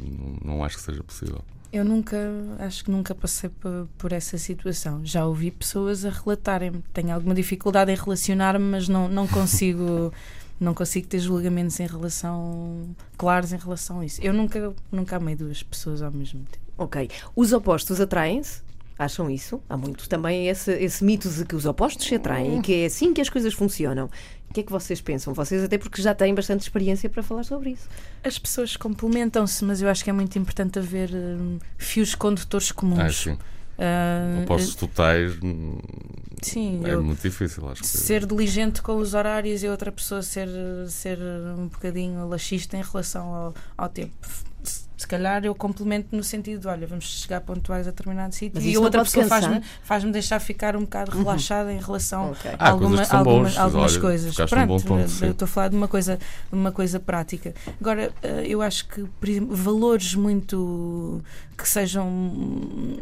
Speaker 1: Não, não acho que seja possível.
Speaker 5: Eu nunca, acho que nunca passei por, essa situação. Já ouvi pessoas a relatarem-me. Tenho alguma dificuldade em relacionar-me, mas não, não consigo. Não consigo ter julgamentos em relação claros em relação a isso. Eu nunca, nunca amei duas pessoas ao mesmo tempo.
Speaker 3: Ok. Os opostos atraem-se? Acham isso? Há muito também esse, esse mito de que os opostos se atraem e que é assim que as coisas funcionam. O que é que vocês pensam? Vocês, até porque já têm bastante experiência para falar sobre isso.
Speaker 5: As pessoas complementam-se, mas eu acho que é muito importante haver hum, fios condutores comuns.
Speaker 1: Ah, sim.
Speaker 5: Ah,
Speaker 1: Opostos totais hum,
Speaker 5: sim,
Speaker 1: é
Speaker 5: eu-
Speaker 1: muito difícil, acho que.
Speaker 5: ser diligente com os horários e outra pessoa ser, ser um bocadinho laxista em relação ao, ao tempo. Se calhar eu complemento no sentido de, olha, vamos chegar pontuais a determinado sítio e outra pessoa faz-me faz deixar ficar um bocado relaxada em relação
Speaker 3: Ok.
Speaker 5: a alguma-
Speaker 1: são
Speaker 5: alguma-
Speaker 1: boas,
Speaker 5: algumas
Speaker 1: olha,
Speaker 5: coisas.
Speaker 1: tocaste num bom
Speaker 5: Pronto,
Speaker 1: ponto, sim.
Speaker 5: eu estou a falar de uma coisa, uma coisa prática. Agora, eh, eu acho que por exemplo, valores muito que sejam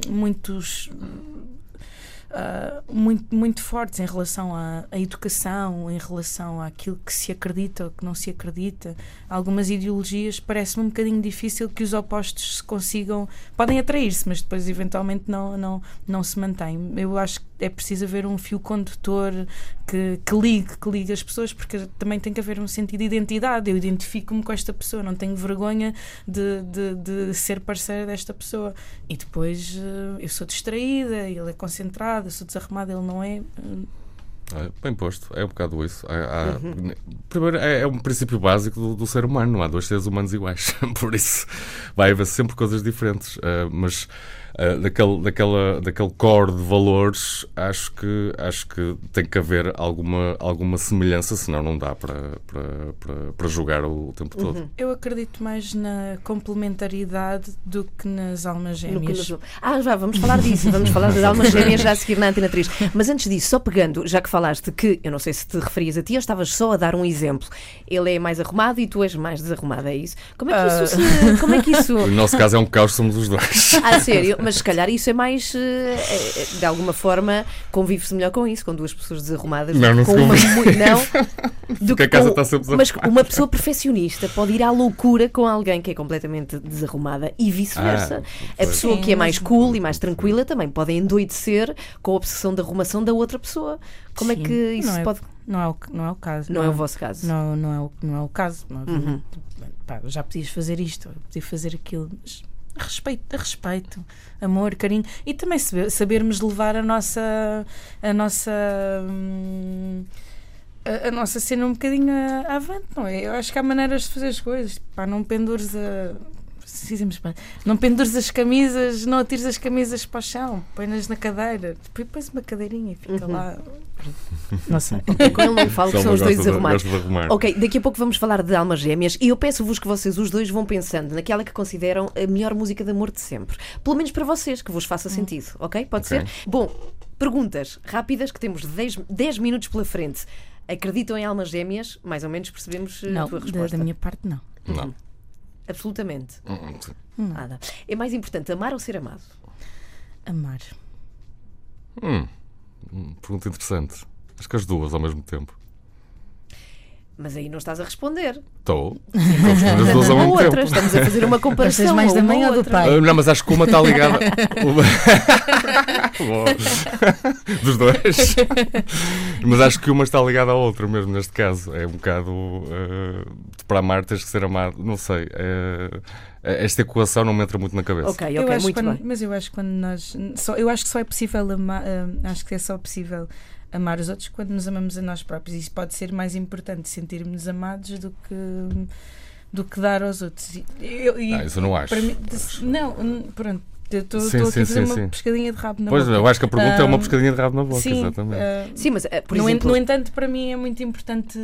Speaker 5: muitos ah, muito, muito fortes em relação à, à educação, em relação àquilo que se acredita ou que não se acredita. Algumas ideologias parece-me um bocadinho difícil que os opostos se consigam. Podem atrair-se, mas depois eventualmente não, não, não se mantêm. Eu acho que é preciso haver um fio condutor que, que ligue, que ligue as pessoas, porque também tem que haver um sentido de identidade. Eu identifico-me com esta pessoa, não tenho vergonha de, de, de ser parceira desta pessoa. E depois eh, eu sou distraída, ele é concentrado, eu sou desarrumada, ele não é. Eh,
Speaker 1: É, bem posto, é um bocado isso. Há- há- Primeiro, é, é um princípio básico do, do ser humano, não há dois seres humanos iguais. Por isso, vai haver sempre coisas diferentes. Ah, mas ah, daquele, daquela, daquele core de valores, acho que, acho que tem que haver alguma, alguma semelhança, senão não dá para, para, para, para jogar o, tempo todo.
Speaker 5: Eu acredito mais na complementaridade do que nas almas gêmeas.
Speaker 3: Ah, já, vamos falar disso. Vamos falar das almas gêmeas já a seguir na Antena 3. Mas antes disso, só pegando, já que falaste que, eu não sei se te referias a ti ou estavas só a dar um exemplo. Ele é mais arrumado e tu és mais desarrumada, é isso? Como é que isso se... Como é que isso...
Speaker 1: No nosso caso é um caos, somos os dois.
Speaker 3: Ah, sério? mas se calhar isso é mais. eh, é- é- de alguma forma, convive-se melhor com isso, com duas pessoas desarrumadas.
Speaker 1: Não, não
Speaker 3: com
Speaker 1: se
Speaker 3: uma Não. Do
Speaker 1: Porque a casa está sempre
Speaker 3: Mas uma pessoa perfeccionista pode ir à loucura com alguém que é completamente desarrumada e vice-versa.
Speaker 1: Ah,
Speaker 3: a pessoa
Speaker 5: Sim,
Speaker 3: que é mais
Speaker 5: mas-
Speaker 3: cool e mais tranquila também pode endoidecer com a obsessão da arrumação da outra pessoa. Como é
Speaker 5: Sim.
Speaker 3: que isso
Speaker 5: não é,
Speaker 3: pode.
Speaker 5: Não é o, não é o caso.
Speaker 3: Não é o vosso caso.
Speaker 5: Não, não, é, o, não é o caso. Não é-
Speaker 3: Uhum.
Speaker 5: pá, já podias fazer isto, podia fazer aquilo. Mas respeito, respeito, amor, carinho e também saber- sabermos levar a nossa a nossa hum, a, a nossa cena um bocadinho avante, não é? Eu acho que há maneiras de fazer as coisas. Pá, não pendures a. bem, Não pendures as camisas, não atires as camisas para o chão, põe-nas na cadeira, depois pões uma cadeirinha e fica
Speaker 3: Uhum.
Speaker 5: lá. Não sei.
Speaker 3: Com ele não falo que são os dois desarrumados.
Speaker 1: de arrumar.
Speaker 3: Ok, daqui a pouco vamos falar de almas gêmeas e eu peço-vos que vocês os dois vão pensando naquela que consideram a melhor música de amor de sempre. Pelo menos para vocês, que vos faça sentido, ok? Pode
Speaker 1: Ok.
Speaker 3: ser? Bom, perguntas rápidas que temos 10, 10 minutos pela frente. Acreditam em almas gêmeas? Mais ou menos percebemos eh, a
Speaker 5: Não,
Speaker 3: tua
Speaker 5: da,
Speaker 3: resposta.
Speaker 5: da minha parte, não.
Speaker 1: Não.
Speaker 3: Absolutamente.
Speaker 1: Hum.
Speaker 3: Nada. É mais importante amar ou ser amado?
Speaker 5: Amar.
Speaker 1: Hum, hum, pergunta interessante. Acho que as duas ao mesmo tempo.
Speaker 3: Mas aí não estás a responder.
Speaker 1: Estou. Duas ao mesmo
Speaker 3: outra.
Speaker 1: tempo.
Speaker 3: Estamos a fazer uma comparação.
Speaker 5: Gostas mais da mãe ou do pai?
Speaker 1: Ah, Não, mas acho que uma está ligada. Dos dois. Mas acho que uma está ligada à outra mesmo neste caso. É um bocado. ah, para amar tens que ser amado. Não sei. é- esta equação não me entra muito na cabeça.
Speaker 3: Ok,
Speaker 5: eu acho
Speaker 3: muito
Speaker 5: quando-
Speaker 3: bem.
Speaker 5: Mas eu acho que quando nós. Só, eu acho que só é possível amar. acho que é só possível amar os outros quando nos amamos a nós próprios. Isso pode ser mais importante sentirmos amados do que. do que dar aos outros. E- Eu,
Speaker 1: Ah, isso eu não acho.
Speaker 5: para mim- de- não, pronto. Eu Estou aqui a fazer
Speaker 1: sim,
Speaker 5: uma
Speaker 1: sim.
Speaker 5: pescadinha de rabo na
Speaker 1: Pois,
Speaker 5: boca.
Speaker 1: eu acho que a pergunta é uma pescadinha de rabo na boca,
Speaker 5: Sim,
Speaker 1: exatamente.
Speaker 5: ah,
Speaker 3: Sim, mas eh, por
Speaker 5: no, en-
Speaker 3: exemplo.
Speaker 5: no entanto, para mim é muito importante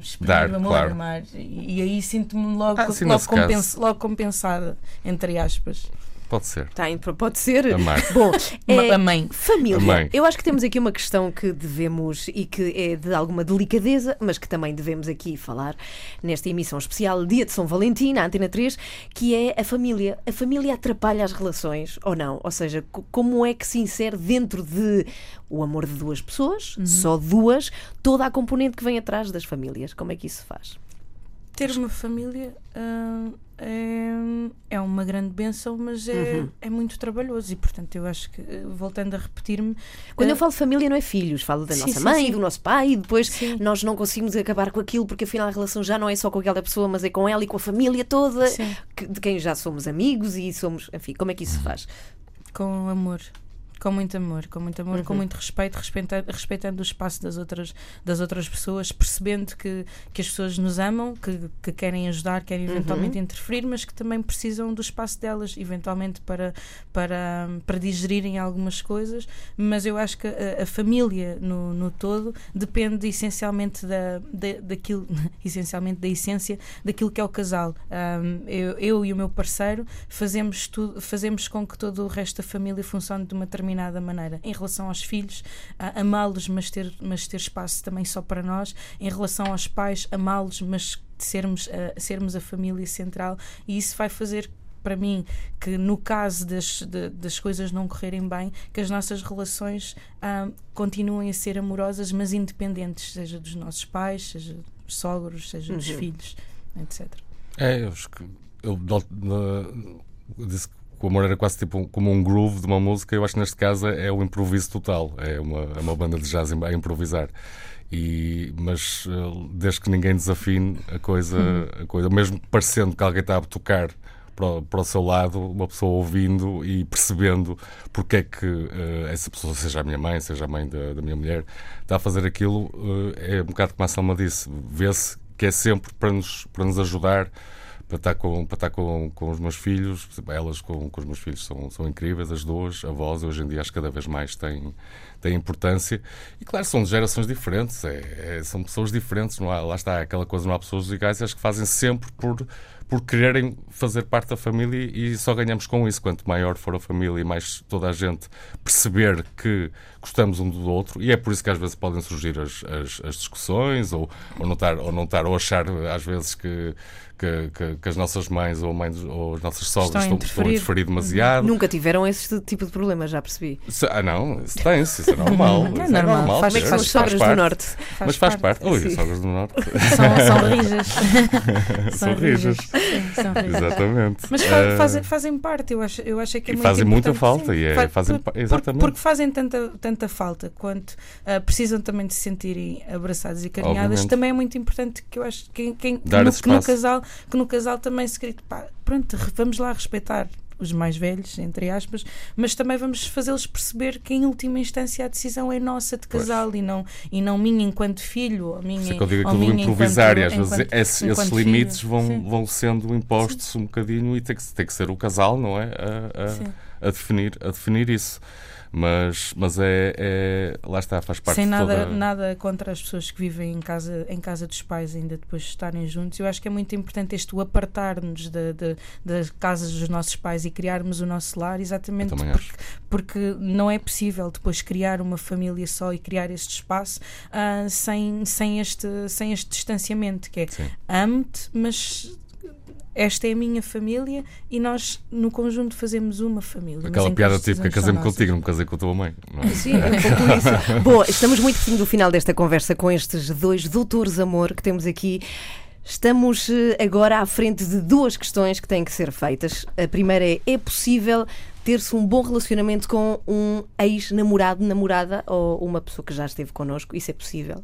Speaker 5: exprimir
Speaker 1: Dar,
Speaker 5: o amor,
Speaker 1: claro.
Speaker 5: amar. E, e aí sinto-me logo,
Speaker 1: Ah, sim,
Speaker 5: logo, logo compensada, entre aspas.
Speaker 1: Pode ser.
Speaker 3: Tá, então pode ser.
Speaker 1: Amar.
Speaker 3: Bom, é,
Speaker 5: A mãe.
Speaker 3: Família.
Speaker 1: A mãe.
Speaker 3: Eu acho que temos aqui uma questão que devemos e que é de alguma delicadeza, mas que também devemos aqui falar nesta emissão especial Dia de São Valentim, na Antena 3, que é a família. A família atrapalha as relações ou não? Ou seja, co- como é que se insere dentro de o amor de duas pessoas, só duas, toda a componente que vem atrás das famílias? Como é que isso se faz?
Speaker 5: Ter uma família ah, é, uma grande benção, mas é,
Speaker 3: Uhum.
Speaker 5: é muito trabalhoso e, portanto, eu acho que, eh, voltando a repetir-me,
Speaker 3: Quando
Speaker 5: eh,
Speaker 3: eu falo de família, não é filhos, falo da
Speaker 5: Sim,
Speaker 3: nossa
Speaker 5: sim,
Speaker 3: mãe,
Speaker 5: sim.
Speaker 3: do nosso pai, e depois
Speaker 5: Sim.
Speaker 3: nós não conseguimos acabar com aquilo porque afinal a relação já não é só com aquela pessoa, mas é com ela e com a família toda, que- de quem já somos amigos e somos. Enfim, como é que isso se faz?
Speaker 5: com amor. Com muito amor, com muito amor,
Speaker 3: Uhum.
Speaker 5: com muito respeito, respeitando, respeitando o espaço das outras, das outras pessoas, percebendo que, que as pessoas nos amam, que, que querem ajudar, querem eventualmente
Speaker 3: Uhum.
Speaker 5: interferir, mas que também precisam do espaço delas, eventualmente para, para, para digerirem algumas coisas. Mas eu acho que a, a família no, no todo depende essencialmente da, da, daquilo, essencialmente da essência daquilo que é o casal. Ahm, eu, eu e o meu parceiro fazemos tudo, fazemos com que todo o resto da família funcione de uma determinada maneira. Em relação aos filhos, amá-los, mas ter, mas ter espaço também só para nós. Em relação aos pais, amá-los, mas sermos, a- sermos a família central. E isso vai fazer para mim que no caso das, de- das coisas não correrem bem, que as nossas relações ah, continuem a ser amorosas, mas independentes, seja dos nossos pais, seja dos sogros, seja dos
Speaker 3: Uhum.
Speaker 5: filhos, etc.
Speaker 1: É, eu acho que eu disse que o amor era quase tipo um- como um groove de uma música. Eu acho que neste caso é o improviso total. É uma, é uma banda de jazz a improvisar. E, mas eh, desde que ninguém desafine a coisa, a coisa, mesmo parecendo que alguém está a tocar para o, para o seu lado, uma pessoa ouvindo e percebendo porque é que eh, essa pessoa, seja a minha mãe, seja a mãe da, da minha mulher, está a fazer aquilo, eh, é um bocado como a Salma disse, vê-se que é sempre para nos, para nos ajudar, para estar com, para estar com, com os meus filhos, elas com, com os meus filhos são, são incríveis, as duas, avós, hoje em dia acho que cada vez mais têm, têm importância. E claro, são gerações diferentes, é, é- são pessoas diferentes, não há, lá está aquela coisa, não há pessoas iguais, acho que fazem sempre por, por quererem fazer parte da família e só ganhamos com isso. Quanto maior for a família e mais toda a gente perceber que gostamos um do outro e é por isso que às vezes podem surgir as, as, as discussões ou, ou, não estar, ou não estar, ou achar às vezes que, que, que, que as nossas mães ou, mães, ou as nossas sogras estão, estão a interferir demasiado.
Speaker 3: Nunca tiveram esse tipo de problema, já percebi.
Speaker 1: Se, ah, não, isso tem-se, isso é normal.
Speaker 5: É
Speaker 1: isso é
Speaker 5: normal.
Speaker 1: normal.
Speaker 5: Faz-
Speaker 3: Como é que são
Speaker 1: faz
Speaker 3: as sogras
Speaker 1: parte.
Speaker 3: do Norte?
Speaker 1: Mas faz parte. As sogras do Norte
Speaker 5: São, são rijas.
Speaker 1: são rijas.
Speaker 5: Sim, são rijas.
Speaker 1: Exatamente.
Speaker 5: Mas
Speaker 1: Eh,
Speaker 5: fazem, fazem parte, eu acho, eu acho é que é
Speaker 1: E
Speaker 5: muito
Speaker 1: fazem muita falta,
Speaker 5: sim.
Speaker 1: e é-
Speaker 5: Fa-
Speaker 1: fazem
Speaker 5: por-
Speaker 1: exatamente.
Speaker 5: Porque fazem tanta, tanta falta quanto ah, precisam também de se sentirem abraçados e carinhadas.
Speaker 1: Obviamente.
Speaker 5: Também é muito importante que eu acho que, que
Speaker 1: Dar
Speaker 5: no, que no casal, que no casal também se grite, pá, pronto, vamos lá respeitar os mais velhos, entre aspas, mas também vamos fazê-los perceber que em última instância a decisão é nossa de
Speaker 1: Pois.
Speaker 5: casal e não, e não minha enquanto filho ou minha,
Speaker 1: Por isso é que eu digo aquilo do improvisar e às
Speaker 5: enquanto-
Speaker 1: vezes
Speaker 5: enquanto-
Speaker 1: esses, esses
Speaker 5: enquanto
Speaker 1: limites vão,
Speaker 5: Sim.
Speaker 1: vão sendo impostos um bocadinho e tem que, tem que ser o casal, não é? A,
Speaker 5: Sim.
Speaker 1: a, a definir, a definir isso. Mas, mas é, é- Lá está, faz parte
Speaker 5: Sem nada,
Speaker 1: toda...
Speaker 5: nada contra as pessoas que vivem em casa, em casa dos pais, ainda depois de estarem juntos. Eu acho que é muito importante este o apartar-nos da- da- das casas dos nossos pais e criarmos o nosso lar, exatamente porque,
Speaker 1: acho.
Speaker 5: porque não é possível depois criar uma família só e criar este espaço ah, sem, sem, este, sem este distanciamento, que é amo-te, mas. Esta é a minha família e nós, no conjunto, fazemos uma família.
Speaker 1: Aquela piada típica, casei-me contigo, não me casei com a tua mãe. Não é?
Speaker 3: Sim, é um pouco isso. Bom, estamos muito pertinho do final desta conversa com estes dois doutores amor que temos aqui. Estamos eh, agora à frente de duas questões que têm que ser feitas. A primeira é: é possível ter-se um bom relacionamento com um ex-namorado, namorada ou uma pessoa que já esteve connosco? Isso é possível?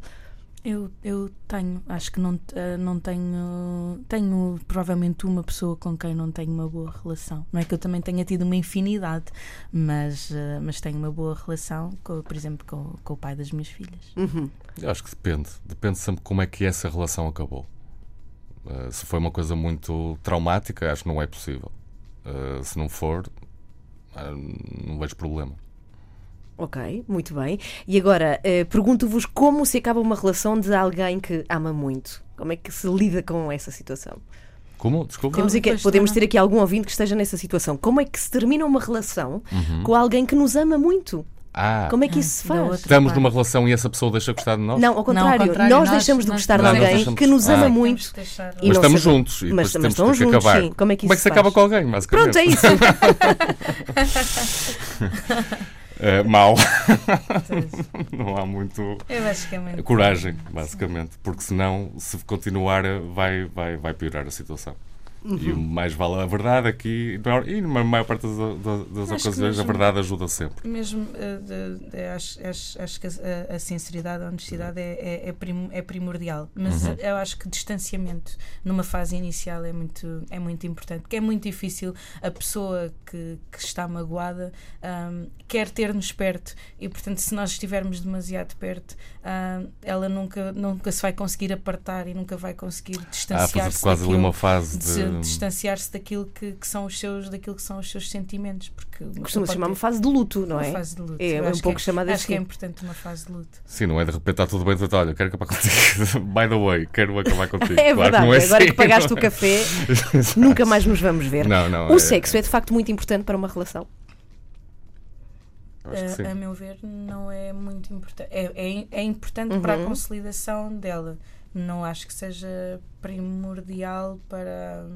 Speaker 5: Eu, eu tenho, acho que não, eh, não tenho. Tenho provavelmente uma pessoa com quem não tenho uma boa relação. Não é que eu também tenha tido uma infinidade, mas, eh, mas tenho uma boa relação, com, por exemplo, com, com o pai das minhas filhas.
Speaker 3: Uhum.
Speaker 1: Acho que depende. Depende sempre como é que essa relação acabou. Uh, se foi uma coisa muito traumática, acho que não é possível. Uh, se não for, uh, não vejo problema.
Speaker 3: Ok, muito bem. E agora, eh, pergunto-vos como se acaba uma relação de alguém que ama muito? Como é que se lida com essa situação?
Speaker 1: Como? Desculpa.
Speaker 3: Temos aqui-
Speaker 5: pois,
Speaker 3: podemos ter aqui algum ouvinte que esteja nessa situação. Como é que se termina uma relação
Speaker 1: Uhum.
Speaker 3: com alguém que nos ama muito?
Speaker 1: Ah,
Speaker 3: Como é que
Speaker 5: Ah,
Speaker 3: isso se
Speaker 5: da
Speaker 3: faz?
Speaker 5: outra.
Speaker 1: estamos numa relação e essa pessoa deixa gostar de nós?
Speaker 3: Não, ao contrário.
Speaker 5: contrário,
Speaker 3: nós,
Speaker 5: nós-
Speaker 3: deixamos de
Speaker 5: nós-
Speaker 3: gostar de
Speaker 1: Nós
Speaker 3: alguém
Speaker 1: deixamos-
Speaker 3: que nos
Speaker 1: Ah.
Speaker 3: ama
Speaker 5: Temos
Speaker 3: muito. E
Speaker 1: Mas
Speaker 3: não
Speaker 1: estamos
Speaker 3: sabemos.
Speaker 1: juntos e
Speaker 3: Mas-
Speaker 1: depois
Speaker 3: mas
Speaker 1: temos
Speaker 3: estão
Speaker 1: que
Speaker 3: juntos,
Speaker 1: acabar.
Speaker 3: sim. Como é que
Speaker 1: Como é
Speaker 3: isso
Speaker 1: se
Speaker 3: se
Speaker 1: acaba
Speaker 3: faz?
Speaker 1: com alguém, basicamente?
Speaker 3: Pronto, é isso.
Speaker 1: É, mal. não há muito
Speaker 5: é muito.
Speaker 1: coragem, basicamente. Porque senão, se continuar, vai, vai, vai piorar a situação. E
Speaker 3: Uhum.
Speaker 1: mais vale a verdade aqui, e na maior parte das, das-
Speaker 5: Acho
Speaker 1: ocasiões, a
Speaker 5: mesmo-
Speaker 1: verdade ajuda sempre.
Speaker 5: Mesmo, eh, de- de- acho, acho, acho que a, a sinceridade, a honestidade é, é, é, prim- é primordial. Mas
Speaker 1: Uhum.
Speaker 5: eu acho que distanciamento numa fase inicial é muito, é muito importante. Porque é muito difícil a pessoa que, que está magoada ahm, quer ter-nos perto e, portanto, se nós estivermos demasiado perto, ela nunca, nunca se vai conseguir apartar e nunca vai conseguir
Speaker 1: Há
Speaker 5: distanciar-se.
Speaker 1: fazer quase ali uma fase
Speaker 5: de se
Speaker 1: de.
Speaker 5: distanciar-se daquilo que, que são os seus daquilo que são os seus sentimentos porque
Speaker 3: Costuma-se chamar uma
Speaker 5: ter
Speaker 3: fase de luto, não
Speaker 5: uma
Speaker 3: é?
Speaker 5: fase de luto.
Speaker 3: É,
Speaker 5: Eu
Speaker 3: é um pouco
Speaker 5: que
Speaker 3: chamada
Speaker 5: acho que é
Speaker 3: assim.
Speaker 5: importante uma fase de luto
Speaker 1: Sim, não é de repente está tudo bem, olha, quero acabar contigo. By the way, quero acabar contigo.
Speaker 3: É
Speaker 1: Claro que
Speaker 3: verdade,
Speaker 1: não é
Speaker 3: agora
Speaker 1: assim,
Speaker 3: que pagaste o
Speaker 1: é?
Speaker 3: café, nunca mais nos vamos ver.
Speaker 1: Não, não.
Speaker 3: O sexo é de facto muito importante para uma relação.
Speaker 1: Que sim.
Speaker 5: a, a meu ver não é muito importante é, é, é importante para a
Speaker 3: Uhum.
Speaker 5: consolidação dela não acho que seja primordial para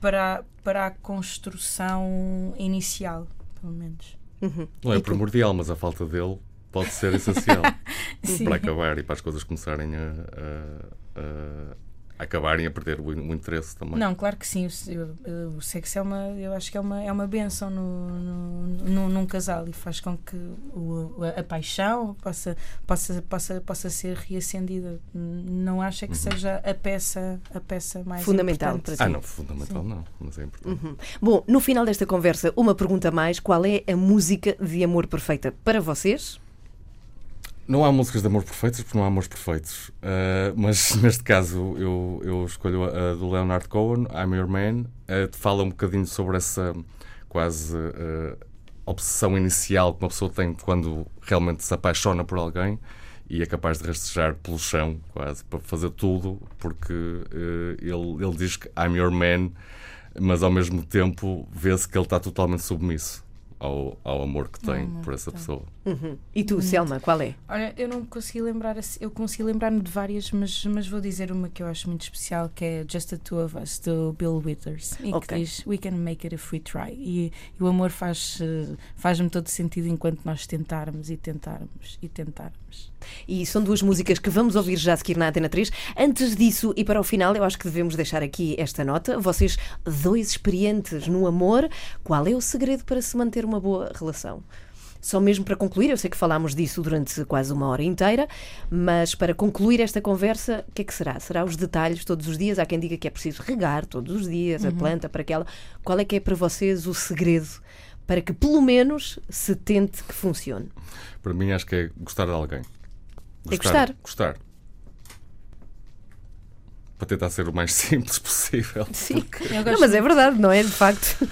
Speaker 5: para, para a construção inicial pelo menos.
Speaker 3: Uhum.
Speaker 1: Não é primordial, mas a falta dele pode ser essencial para acabar e para as coisas começarem a- a- a acabarem a perder o, o interesse também.
Speaker 5: Não, claro que sim. O, o sexo é uma, eu acho que é uma, é uma benção no, no, no- num casal e faz com que o, a, a paixão possa, possa, possa, possa ser reacendida. Não acho é que seja a peça, a peça mais
Speaker 3: Fundamental
Speaker 5: importante.
Speaker 3: para
Speaker 1: Ah,
Speaker 3: ti.
Speaker 1: não, fundamental não, mas é importante.
Speaker 3: Uhum. Bom, no final desta conversa, uma pergunta a mais: qual é a música de amor perfeita para vocês?
Speaker 1: Não há músicas de amor perfeitas porque não há amores perfeitos. Uh, mas neste caso eu, eu escolho a, do Leonard Cohen, I'm Your Man. Uh, fala um bocadinho sobre essa quase uh, obsessão inicial que uma pessoa tem quando realmente se apaixona por alguém e é capaz de rastejar pelo chão, quase, para fazer tudo, porque ele, ele diz que I'm Your Man, mas ao mesmo tempo vê-se que ele está totalmente submisso. Ao, ao amor que tem
Speaker 5: amor
Speaker 1: por essa
Speaker 5: tem.
Speaker 1: pessoa.
Speaker 3: Uhum. E tu, Selma, qual é?
Speaker 5: Olha, eu não consegui lembrar, assim- eu consegui lembrar-me de várias, mas, mas vou dizer uma que eu acho muito especial, que é Just the Two of Us, do Bill Withers, e
Speaker 3: Ok.
Speaker 5: que diz We can make it if we try. E, e o amor faz, eh, faz-me todo sentido enquanto nós tentarmos e tentarmos e tentarmos.
Speaker 3: E são duas músicas que vamos ouvir já a seguir na Antena 3. Antes disso, e para o final, eu acho que devemos deixar aqui esta nota. Vocês, dois experientes no amor, qual é o segredo para se manter uma boa relação? Só mesmo para concluir, eu sei que falámos disso durante quase uma hora inteira, mas para concluir esta conversa, o que é que será? Será os detalhes todos os dias? Há quem diga que é preciso regar todos os dias a planta para aquela. Qual é que é para vocês o segredo para que pelo menos se tente que funcione?
Speaker 1: Para mim, acho que é gostar de alguém.
Speaker 3: É gostar?
Speaker 1: Gostar. Para tentar ser o mais simples possível.
Speaker 3: Sim.
Speaker 5: Eu
Speaker 3: Não, mas é verdade, não é? De facto.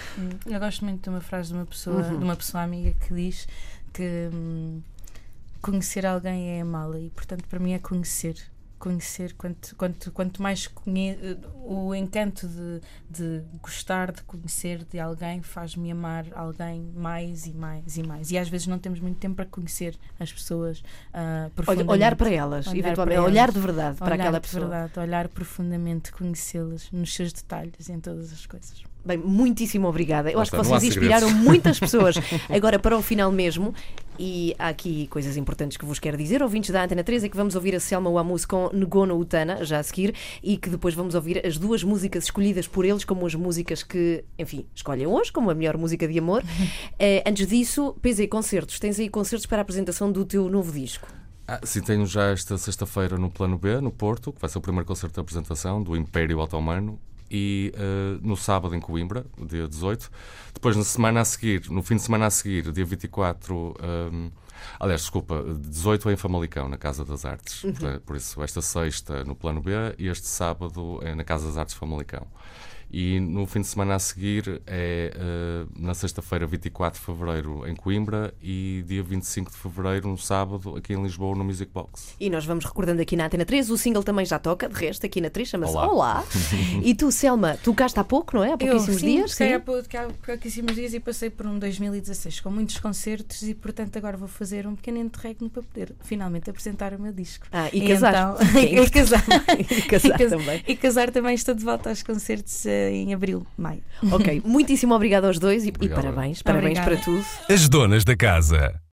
Speaker 5: Eu gosto muito de uma frase de uma pessoa, de uma pessoa amiga que diz que hum, conhecer alguém é amá-la e portanto para mim é conhecer. Conhecer, quanto, quanto, quanto mais conhe o encanto de, de gostar, de conhecer de alguém, faz-me amar alguém mais e mais e mais. E às vezes não temos muito tempo para conhecer as pessoas
Speaker 3: Olha,
Speaker 5: profundamente.
Speaker 3: olhar para elas,
Speaker 5: Olhar
Speaker 3: eventualmente,
Speaker 5: para
Speaker 3: olhar
Speaker 5: elas.
Speaker 3: de verdade para
Speaker 5: Olhar
Speaker 3: aquela
Speaker 5: de
Speaker 3: pessoa.
Speaker 5: verdade, olhar profundamente, conhecê-las nos seus detalhes, em todas as coisas.
Speaker 3: Bem, muitíssimo obrigada. Eu acho que vocês
Speaker 1: segredos.
Speaker 3: inspiraram muitas pessoas. Agora, para o final mesmo, e há aqui coisas importantes que vos quero dizer, ouvintes da Antena 3, é que vamos ouvir a Selma Wamus com Ngono Utana, já a seguir, e que depois vamos ouvir as duas músicas escolhidas por eles como as músicas que, enfim, escolhem hoje, como a melhor música de amor. Eh, antes disso, PZ Concertos. Tens aí concertos para a apresentação do teu novo disco.
Speaker 1: Ah, sim, tenho já esta sexta-feira no Plano B, no Porto, que vai ser o primeiro concerto de apresentação do Império Otomano. E ah, no sábado em Coimbra, dia 18. Depois, na semana a seguir, no fim de semana a seguir, dia 24. ahm, aliás, desculpa, 18 em Famalicão, na Casa das Artes. Portanto, Por isso, esta sexta no Plano B e este sábado é na Casa das Artes Famalicão. E no fim de semana a seguir é ah, na sexta-feira, 24 de fevereiro, em Coimbra e dia 25 de fevereiro, no sábado, aqui em Lisboa, no Music Box.
Speaker 3: E nós vamos recordando aqui na Antena 3, o single também já toca, de resto, aqui na 3, chama-se Olá.
Speaker 1: Olá.
Speaker 3: e tu, Selma, tu cá há pouco, não é? Há pouquíssimos
Speaker 5: sim,
Speaker 3: dias?
Speaker 5: cheguei há pou- há pouquíssimos dias e passei por um 2016 com muitos concertos e, portanto, agora vou fazer um pequeno interregno para poder finalmente apresentar o meu disco.
Speaker 3: Ah, e casar.
Speaker 5: Então, e casar.
Speaker 3: E casar
Speaker 5: E cas-
Speaker 3: também.
Speaker 5: E casar também estou de volta aos concertos eh, em abril, maio.
Speaker 3: Ok, muitíssimo obrigado aos dois e, e parabéns, parabéns
Speaker 5: Obrigada.
Speaker 3: para tudo.
Speaker 6: As donas da casa.